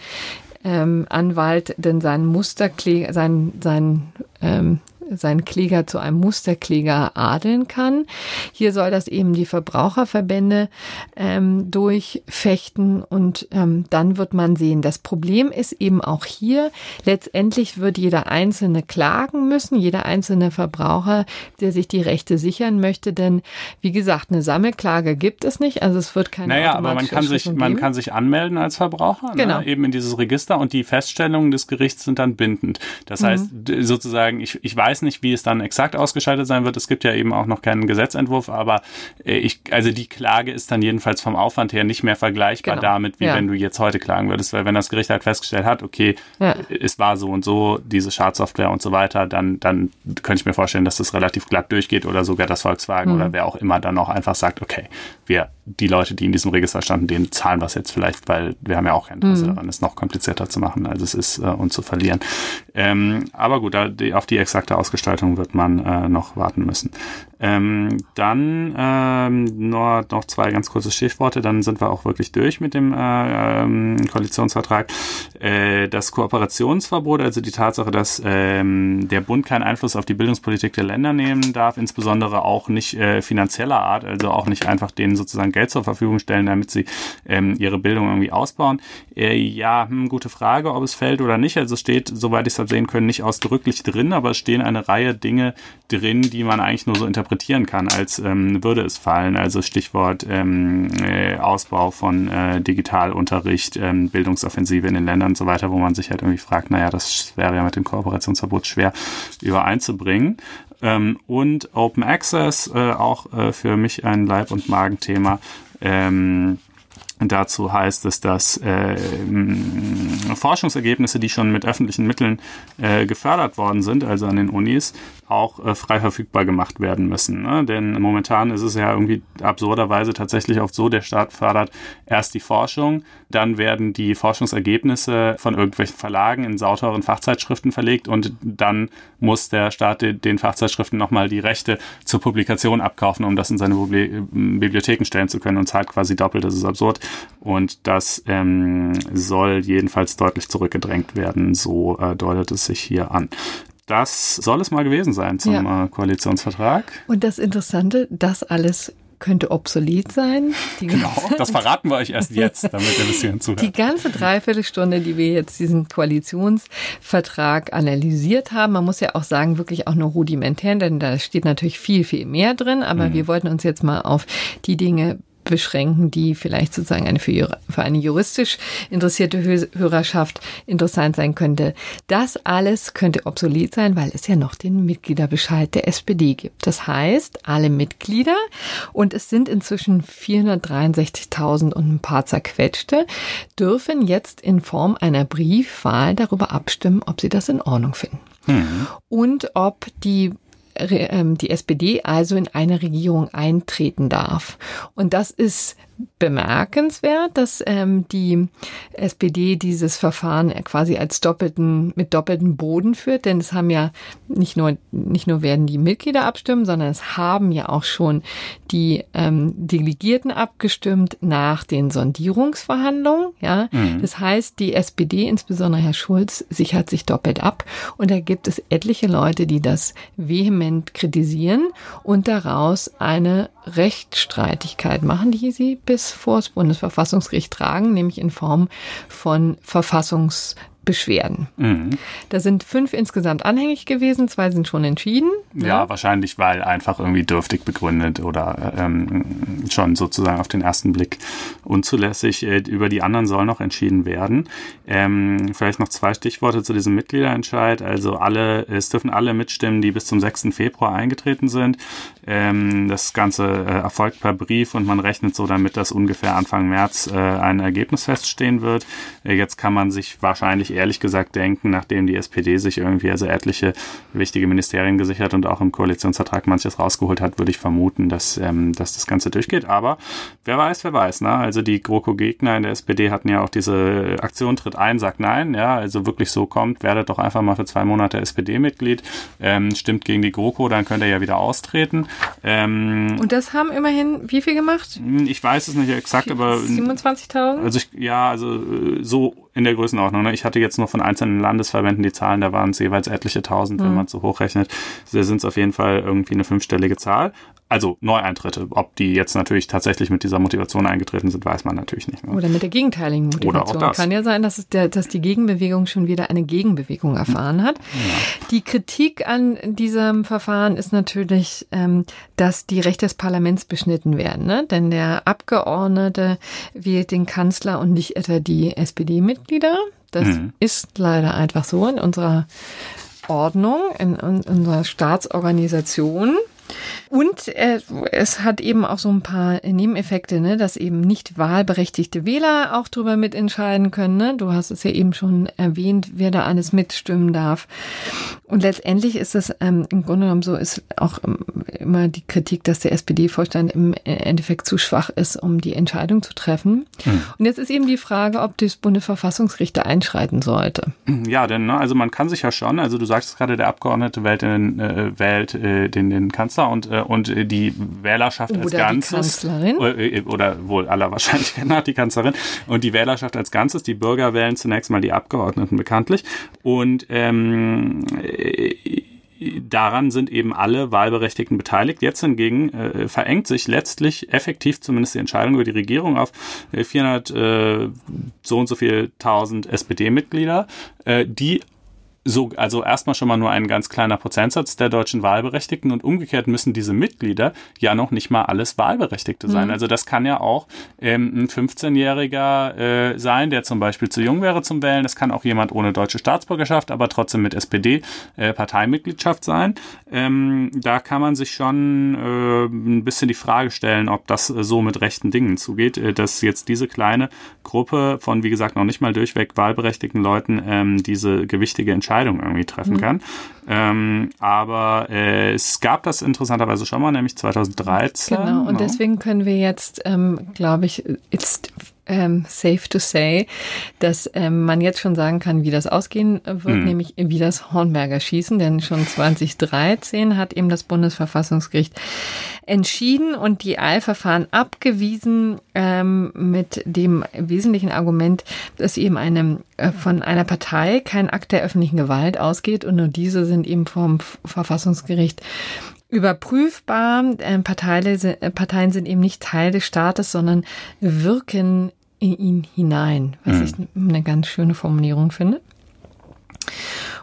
ähm, Anwalt denn seinen Musterkläger, sein, sein ähm, seinen Kläger zu einem Musterkläger adeln kann. Hier soll das eben die Verbraucherverbände ähm, durchfechten und ähm, dann wird man sehen. Das Problem ist eben auch hier, letztendlich wird jeder Einzelne klagen müssen, jeder einzelne Verbraucher, der sich die Rechte sichern möchte, denn wie gesagt, eine Sammelklage gibt es nicht, also es wird keine Naja, aber man kann sich, man kann sich anmelden als Verbraucher, ne, genau. ne, eben in dieses Register und die Feststellungen des Gerichts sind dann bindend. Das mhm. heißt, sozusagen, ich, ich weiß weiß nicht, wie es dann exakt ausgeschaltet sein wird. Es gibt ja eben auch noch keinen Gesetzentwurf, aber äh, ich, also die Klage ist dann jedenfalls vom Aufwand her nicht mehr vergleichbar genau. damit, wie ja. wenn du jetzt heute klagen würdest, weil wenn das Gericht halt festgestellt hat, okay, ja. es war so und so, diese Schadsoftware und so weiter, dann, dann könnte ich mir vorstellen, dass das relativ glatt durchgeht oder sogar das Volkswagen mhm. oder wer auch immer dann auch einfach sagt, okay, wir, die Leute, die in diesem Register standen, denen zahlen wir es jetzt vielleicht, weil wir haben ja auch kein Interesse mhm. daran, es noch komplizierter zu machen, als es ist, äh, und zu verlieren. Ähm, aber gut, da, die, auf die exakte Ausgestaltung wird man äh, noch warten müssen. Ähm, dann ähm, nur noch zwei ganz kurze Stichworte, dann sind wir auch wirklich durch mit dem äh, ähm, Koalitionsvertrag. Äh, das Kooperationsverbot, also die Tatsache, dass ähm, der Bund keinen Einfluss auf die Bildungspolitik der Länder nehmen darf, insbesondere auch nicht äh, finanzieller Art, also auch nicht einfach denen sozusagen Geld zur Verfügung stellen, damit sie ähm, ihre Bildung irgendwie ausbauen. Äh, ja, hm, gute Frage, ob es fällt oder nicht. Also steht, soweit ich es habe sehen können, nicht ausdrücklich drin, aber es stehen eine Reihe Dinge drin, die man eigentlich nur so interpretieren kann, als ähm, würde es fallen. Also Stichwort ähm, äh, Ausbau von äh, Digitalunterricht, ähm, Bildungsoffensive in den Ländern und so weiter, wo man sich halt irgendwie fragt, naja, das wäre ja mit dem Kooperationsverbot schwer übereinzubringen. Ähm, und Open Access, äh, auch äh, für mich ein Leib- und Magenthema. Ähm, Dazu heißt es, dass äh, Forschungsergebnisse, die schon mit öffentlichen Mitteln äh, gefördert worden sind, also an den Unis, auch äh, frei verfügbar gemacht werden müssen. Ne? Denn momentan ist es ja irgendwie absurderweise tatsächlich oft so, der Staat fördert erst die Forschung, dann werden die Forschungsergebnisse von irgendwelchen Verlagen in sauteuren Fachzeitschriften verlegt und dann muss der Staat den Fachzeitschriften nochmal die Rechte zur Publikation abkaufen, um das in seine Bibliotheken stellen zu können und zahlt quasi doppelt. Das ist absurd. Und das ähm, soll jedenfalls deutlich zurückgedrängt werden. So äh, deutet es sich hier an. Das soll es mal gewesen sein zum ja. äh, Koalitionsvertrag. Und das Interessante, das alles könnte obsolet sein. Die genau, das verraten wir euch erst jetzt, damit ihr ein bisschen zuhört. Die ganze Dreiviertelstunde, die wir jetzt diesen Koalitionsvertrag analysiert haben, man muss ja auch sagen, wirklich auch nur rudimentär, denn da steht natürlich viel, viel mehr drin, aber mhm. wir wollten uns jetzt mal auf die Dinge beschränken, die vielleicht sozusagen eine für, für eine juristisch interessierte Hörerschaft interessant sein könnte. Das alles könnte obsolet sein, weil es ja noch den Mitgliederbescheid der SPD gibt. Das heißt, alle Mitglieder und es sind inzwischen 463.000 und ein paar zerquetschte, dürfen jetzt in Form einer Briefwahl darüber abstimmen, ob sie das in Ordnung finden. Mhm. Und ob die die SPD also in eine Regierung eintreten darf. Und das ist bemerkenswert, dass ähm, die SPD dieses Verfahren quasi als doppelten, mit doppeltem Boden führt, denn es haben ja nicht nur, nicht nur werden die Mitglieder abstimmen, sondern es haben ja auch schon die ähm, Delegierten abgestimmt nach den Sondierungsverhandlungen, ja. Mhm. Das heißt, die SPD, insbesondere Herr Schulz, sichert sich doppelt ab und da gibt es etliche Leute, die das vehement kritisieren und daraus eine Rechtsstreitigkeit machen, die sie bis vor das Bundesverfassungsgericht tragen, nämlich in Form von Verfassungs Beschwerden. Mhm. Da sind fünf insgesamt anhängig gewesen, zwei sind schon entschieden. Ja, ja wahrscheinlich, weil einfach irgendwie dürftig begründet oder ähm, schon sozusagen auf den ersten Blick unzulässig. Äh, über die anderen soll noch entschieden werden. Ähm, vielleicht noch zwei Stichworte zu diesem Mitgliederentscheid. Also alle, es dürfen alle mitstimmen, die bis zum 6. Februar eingetreten sind. Ähm, das Ganze äh, erfolgt per Brief und man rechnet so damit, dass ungefähr Anfang März äh, ein Ergebnis feststehen wird. Äh, jetzt kann man sich wahrscheinlich ich ehrlich gesagt denken, nachdem die SPD sich irgendwie also etliche wichtige Ministerien gesichert und auch im Koalitionsvertrag manches rausgeholt hat, würde ich vermuten, dass, ähm, dass das Ganze durchgeht. Aber wer weiß, wer weiß. Ne? Also die GroKo-Gegner in der SPD hatten ja auch diese Aktion Tritt ein, sagt nein. Ja, also wirklich so kommt, werdet doch einfach mal für zwei Monate SPD-Mitglied, ähm, stimmt gegen die GroKo, dann könnt ihr ja wieder austreten. Ähm, und das haben immerhin wie viel gemacht? Ich weiß es nicht exakt, aber 27.000? Also ich, ja, also äh, so in der Größenordnung. Ne? Ich hatte jetzt nur von einzelnen Landesverbänden die Zahlen, da waren es jeweils etliche tausend, mhm. wenn man es so hochrechnet. Da sind es auf jeden Fall irgendwie eine fünfstellige Zahl. Also Neueintritte. Ob die jetzt natürlich tatsächlich mit dieser Motivation eingetreten sind, weiß man natürlich nicht. Mehr. Oder mit der gegenteiligen Motivation. Oder auch das. Kann ja sein, dass, der, dass die Gegenbewegung schon wieder eine Gegenbewegung erfahren hat. Ja. Die Kritik an diesem Verfahren ist natürlich, ähm, dass die Rechte des Parlaments beschnitten werden. Ne? Denn der Abgeordnete wählt den Kanzler und nicht etwa die SPD-Mitglieder. Das mhm. ist leider einfach so in unserer Ordnung, in, in unserer Staatsorganisation. Und äh, es hat eben auch so ein paar Nebeneffekte, ne, dass eben nicht wahlberechtigte Wähler auch drüber mitentscheiden können. Ne? Du hast es ja eben schon erwähnt, wer da alles mitstimmen darf. Und letztendlich ist es ähm, im Grunde genommen so, ist auch ähm, immer die Kritik, dass der SPD-Vorstand im Endeffekt zu schwach ist, um die Entscheidung zu treffen. Mhm. Und jetzt ist eben die Frage, ob das Bundesverfassungsgericht da einschreiten sollte. Ja, denn ne, also man kann sich ja schon, also du sagst gerade, der Abgeordnete wählt, den, äh, wählt äh, den, den Kanzler und äh, äh, und die Wählerschaft oder als Ganzes. Die Kanzlerin. Oder, oder wohl aller Wahrscheinlichkeit nach die Kanzlerin. Und die Wählerschaft als Ganzes, die Bürger wählen zunächst mal die Abgeordneten bekanntlich. Und ähm, daran sind eben alle Wahlberechtigten beteiligt. Jetzt hingegen äh, verengt sich letztlich effektiv zumindest die Entscheidung über die Regierung auf 400 äh, so und so viel tausend SPD-Mitglieder, äh, die so, also erstmal schon mal nur ein ganz kleiner Prozentsatz der deutschen Wahlberechtigten und umgekehrt müssen diese Mitglieder ja noch nicht mal alles Wahlberechtigte sein. Mhm. Also das kann ja auch ähm, ein 15-Jähriger äh, sein, der zum Beispiel zu jung wäre zum Wählen. Das kann auch jemand ohne deutsche Staatsbürgerschaft, aber trotzdem mit SPD-Parteimitgliedschaft äh, sein. Ähm, da kann man sich schon äh, ein bisschen die Frage stellen, ob das so mit rechten Dingen zugeht, äh, dass jetzt diese kleine Gruppe von, wie gesagt, noch nicht mal durchweg wahlberechtigten Leuten ähm, diese gewichtige Entscheidung Entscheidung irgendwie treffen mhm. kann. Ähm, aber äh, es gab das interessanterweise schon mal, nämlich 2013. Genau, und no. deswegen können wir jetzt, ähm, glaube ich, it's ähm, safe to say, dass ähm, man jetzt schon sagen kann, wie das ausgehen wird, mhm. nämlich wie das Hornberger Schießen, denn schon 2013 hat eben das Bundesverfassungsgericht entschieden und die Eilverfahren abgewiesen ähm, mit dem wesentlichen Argument, dass eben eine, äh, von einer Partei kein Akt der öffentlichen Gewalt ausgeht und nur diese sind eben vom Verfassungsgericht überprüfbar. Ähm, äh, Parteien sind eben nicht Teil des Staates, sondern wirken in ihn hinein, was mhm. ich eine ganz schöne Formulierung finde.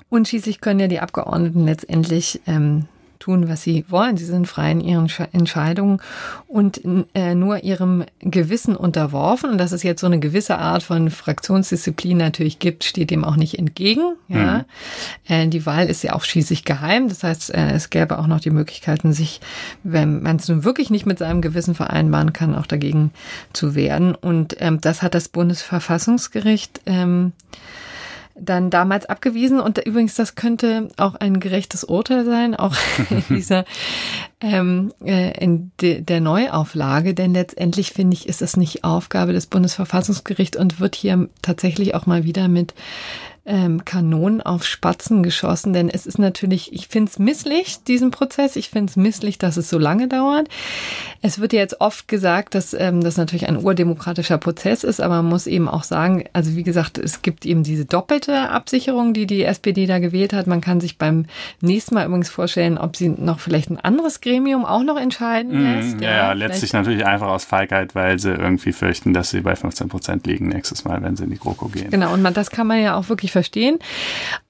Und schließlich können ja die Abgeordneten letztendlich ähm, tun, was sie wollen. Sie sind frei in ihren Entscheidungen und äh, nur ihrem Gewissen unterworfen. Und dass es jetzt so eine gewisse Art von Fraktionsdisziplin natürlich gibt, steht dem auch nicht entgegen. Ja. Mhm. Äh, die Wahl ist ja auch schließlich geheim. Das heißt, äh, es gäbe auch noch die Möglichkeiten, sich, wenn man es nun wirklich nicht mit seinem Gewissen vereinbaren kann, auch dagegen zu wehren. Und ähm, das hat das Bundesverfassungsgericht ähm, dann damals abgewiesen. Und übrigens, das könnte auch ein gerechtes Urteil sein, auch in dieser ähm, äh, in de, der Neuauflage, denn letztendlich finde ich, ist es nicht Aufgabe des Bundesverfassungsgerichts und wird hier tatsächlich auch mal wieder mit ähm, Kanonen auf Spatzen geschossen, denn es ist natürlich, ich finde es misslich, diesen Prozess. Ich finde es misslich, dass es so lange dauert. Es wird ja jetzt oft gesagt, dass ähm, das natürlich ein urdemokratischer Prozess ist, aber man muss eben auch sagen, also wie gesagt, es gibt eben diese doppelte Absicherung, die die SPD da gewählt hat. Man kann sich beim nächsten Mal übrigens vorstellen, ob sie noch vielleicht ein anderes Gremium auch noch entscheiden mhm, lässt. Mm, ja, ja, letztlich natürlich einfach aus Feigheit, weil sie irgendwie fürchten, dass sie bei 15 Prozent liegen nächstes Mal, wenn sie in die GroKo gehen. Genau, und man, das kann man ja auch wirklich verstehen.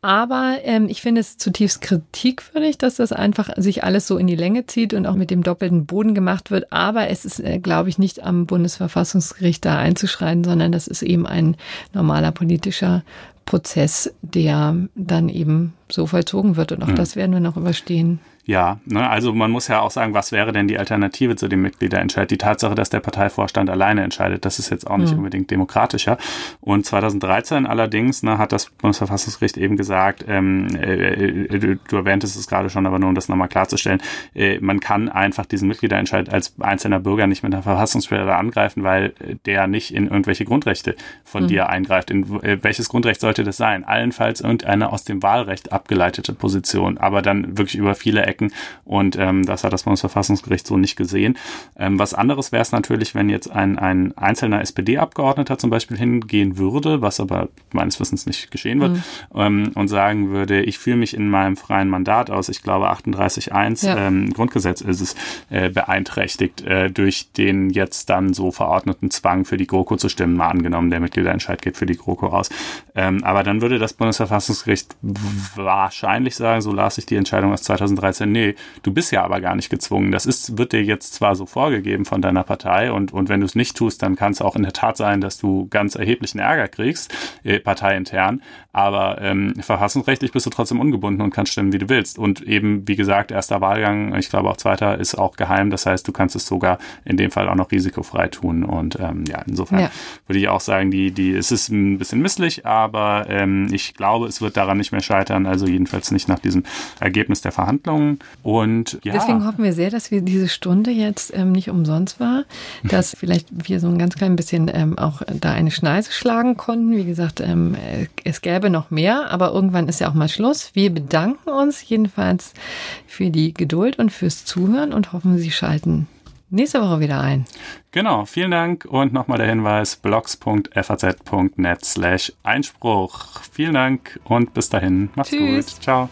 Aber ähm, ich finde es zutiefst kritikwürdig, dass das einfach sich alles so in die Länge zieht und auch mit dem doppelten Boden gemacht wird. Aber es ist, äh, glaube ich, nicht am Bundesverfassungsgericht da einzuschreiten, sondern das ist eben ein normaler politischer Prozess, der dann eben so vollzogen wird. Und auch mhm. das werden wir noch überstehen. Ja, ne, also man muss ja auch sagen, was wäre denn die Alternative zu dem Mitgliederentscheid? Die Tatsache, dass der Parteivorstand alleine entscheidet, das ist jetzt auch nicht mhm. unbedingt demokratischer. Und 2013 allerdings ne, hat das Bundesverfassungsgericht eben gesagt, ähm, äh, äh, du erwähntest es gerade schon, aber nur um das nochmal klarzustellen, äh, man kann einfach diesen Mitgliederentscheid als einzelner Bürger nicht mit einer Verfassungsbeschwerde angreifen, weil der nicht in irgendwelche Grundrechte von mhm. dir eingreift. In äh, welches Grundrecht sollte das sein? Allenfalls irgendeine aus dem Wahlrecht abgeleitete Position, aber dann wirklich über viele Ecken Ecken. Und ähm, das hat das Bundesverfassungsgericht so nicht gesehen. Ähm, was anderes wäre es natürlich, wenn jetzt ein, ein einzelner SPD-Abgeordneter zum Beispiel hingehen würde, was aber meines Wissens nicht geschehen wird, mhm. ähm, und sagen würde, ich fühle mich in meinem freien Mandat aus, ich glaube 38.1 ja. ähm, Grundgesetz ist es, äh, beeinträchtigt äh, durch den jetzt dann so verordneten Zwang für die GroKo zu stimmen, mal angenommen, der Mitgliederentscheid geht für die GroKo aus. Ähm, aber dann würde das Bundesverfassungsgericht wahrscheinlich sagen, so las ich die Entscheidung aus 2013 nee, du bist ja aber gar nicht gezwungen. Das ist, wird dir jetzt zwar so vorgegeben von deiner Partei und, und wenn du es nicht tust, dann kann es auch in der Tat sein, dass du ganz erheblichen Ärger kriegst, äh, parteiintern, aber ähm, verfassungsrechtlich bist du trotzdem ungebunden und kannst stimmen, wie du willst. Und eben, wie gesagt, erster Wahlgang, ich glaube auch zweiter, ist auch geheim. Das heißt, du kannst es sogar in dem Fall auch noch risikofrei tun. Und ähm, ja, insofern ja. würde ich auch sagen, die, die, es ist ein bisschen misslich, aber ähm, ich glaube, es wird daran nicht mehr scheitern. Also jedenfalls nicht nach diesem Ergebnis der Verhandlungen. Machen. Und ja. Deswegen hoffen wir sehr, dass wir diese Stunde jetzt ähm, nicht umsonst war, dass vielleicht wir so ein ganz klein bisschen ähm, auch da eine Schneise schlagen konnten. Wie gesagt, ähm, es gäbe noch mehr, aber irgendwann ist ja auch mal Schluss. Wir bedanken uns jedenfalls für die Geduld und fürs Zuhören und hoffen, Sie schalten nächste Woche wieder ein. Genau, vielen Dank und nochmal der Hinweis blogs.faz.net slash Einspruch. Vielen Dank und bis dahin. Macht's Tschüss. gut. Ciao.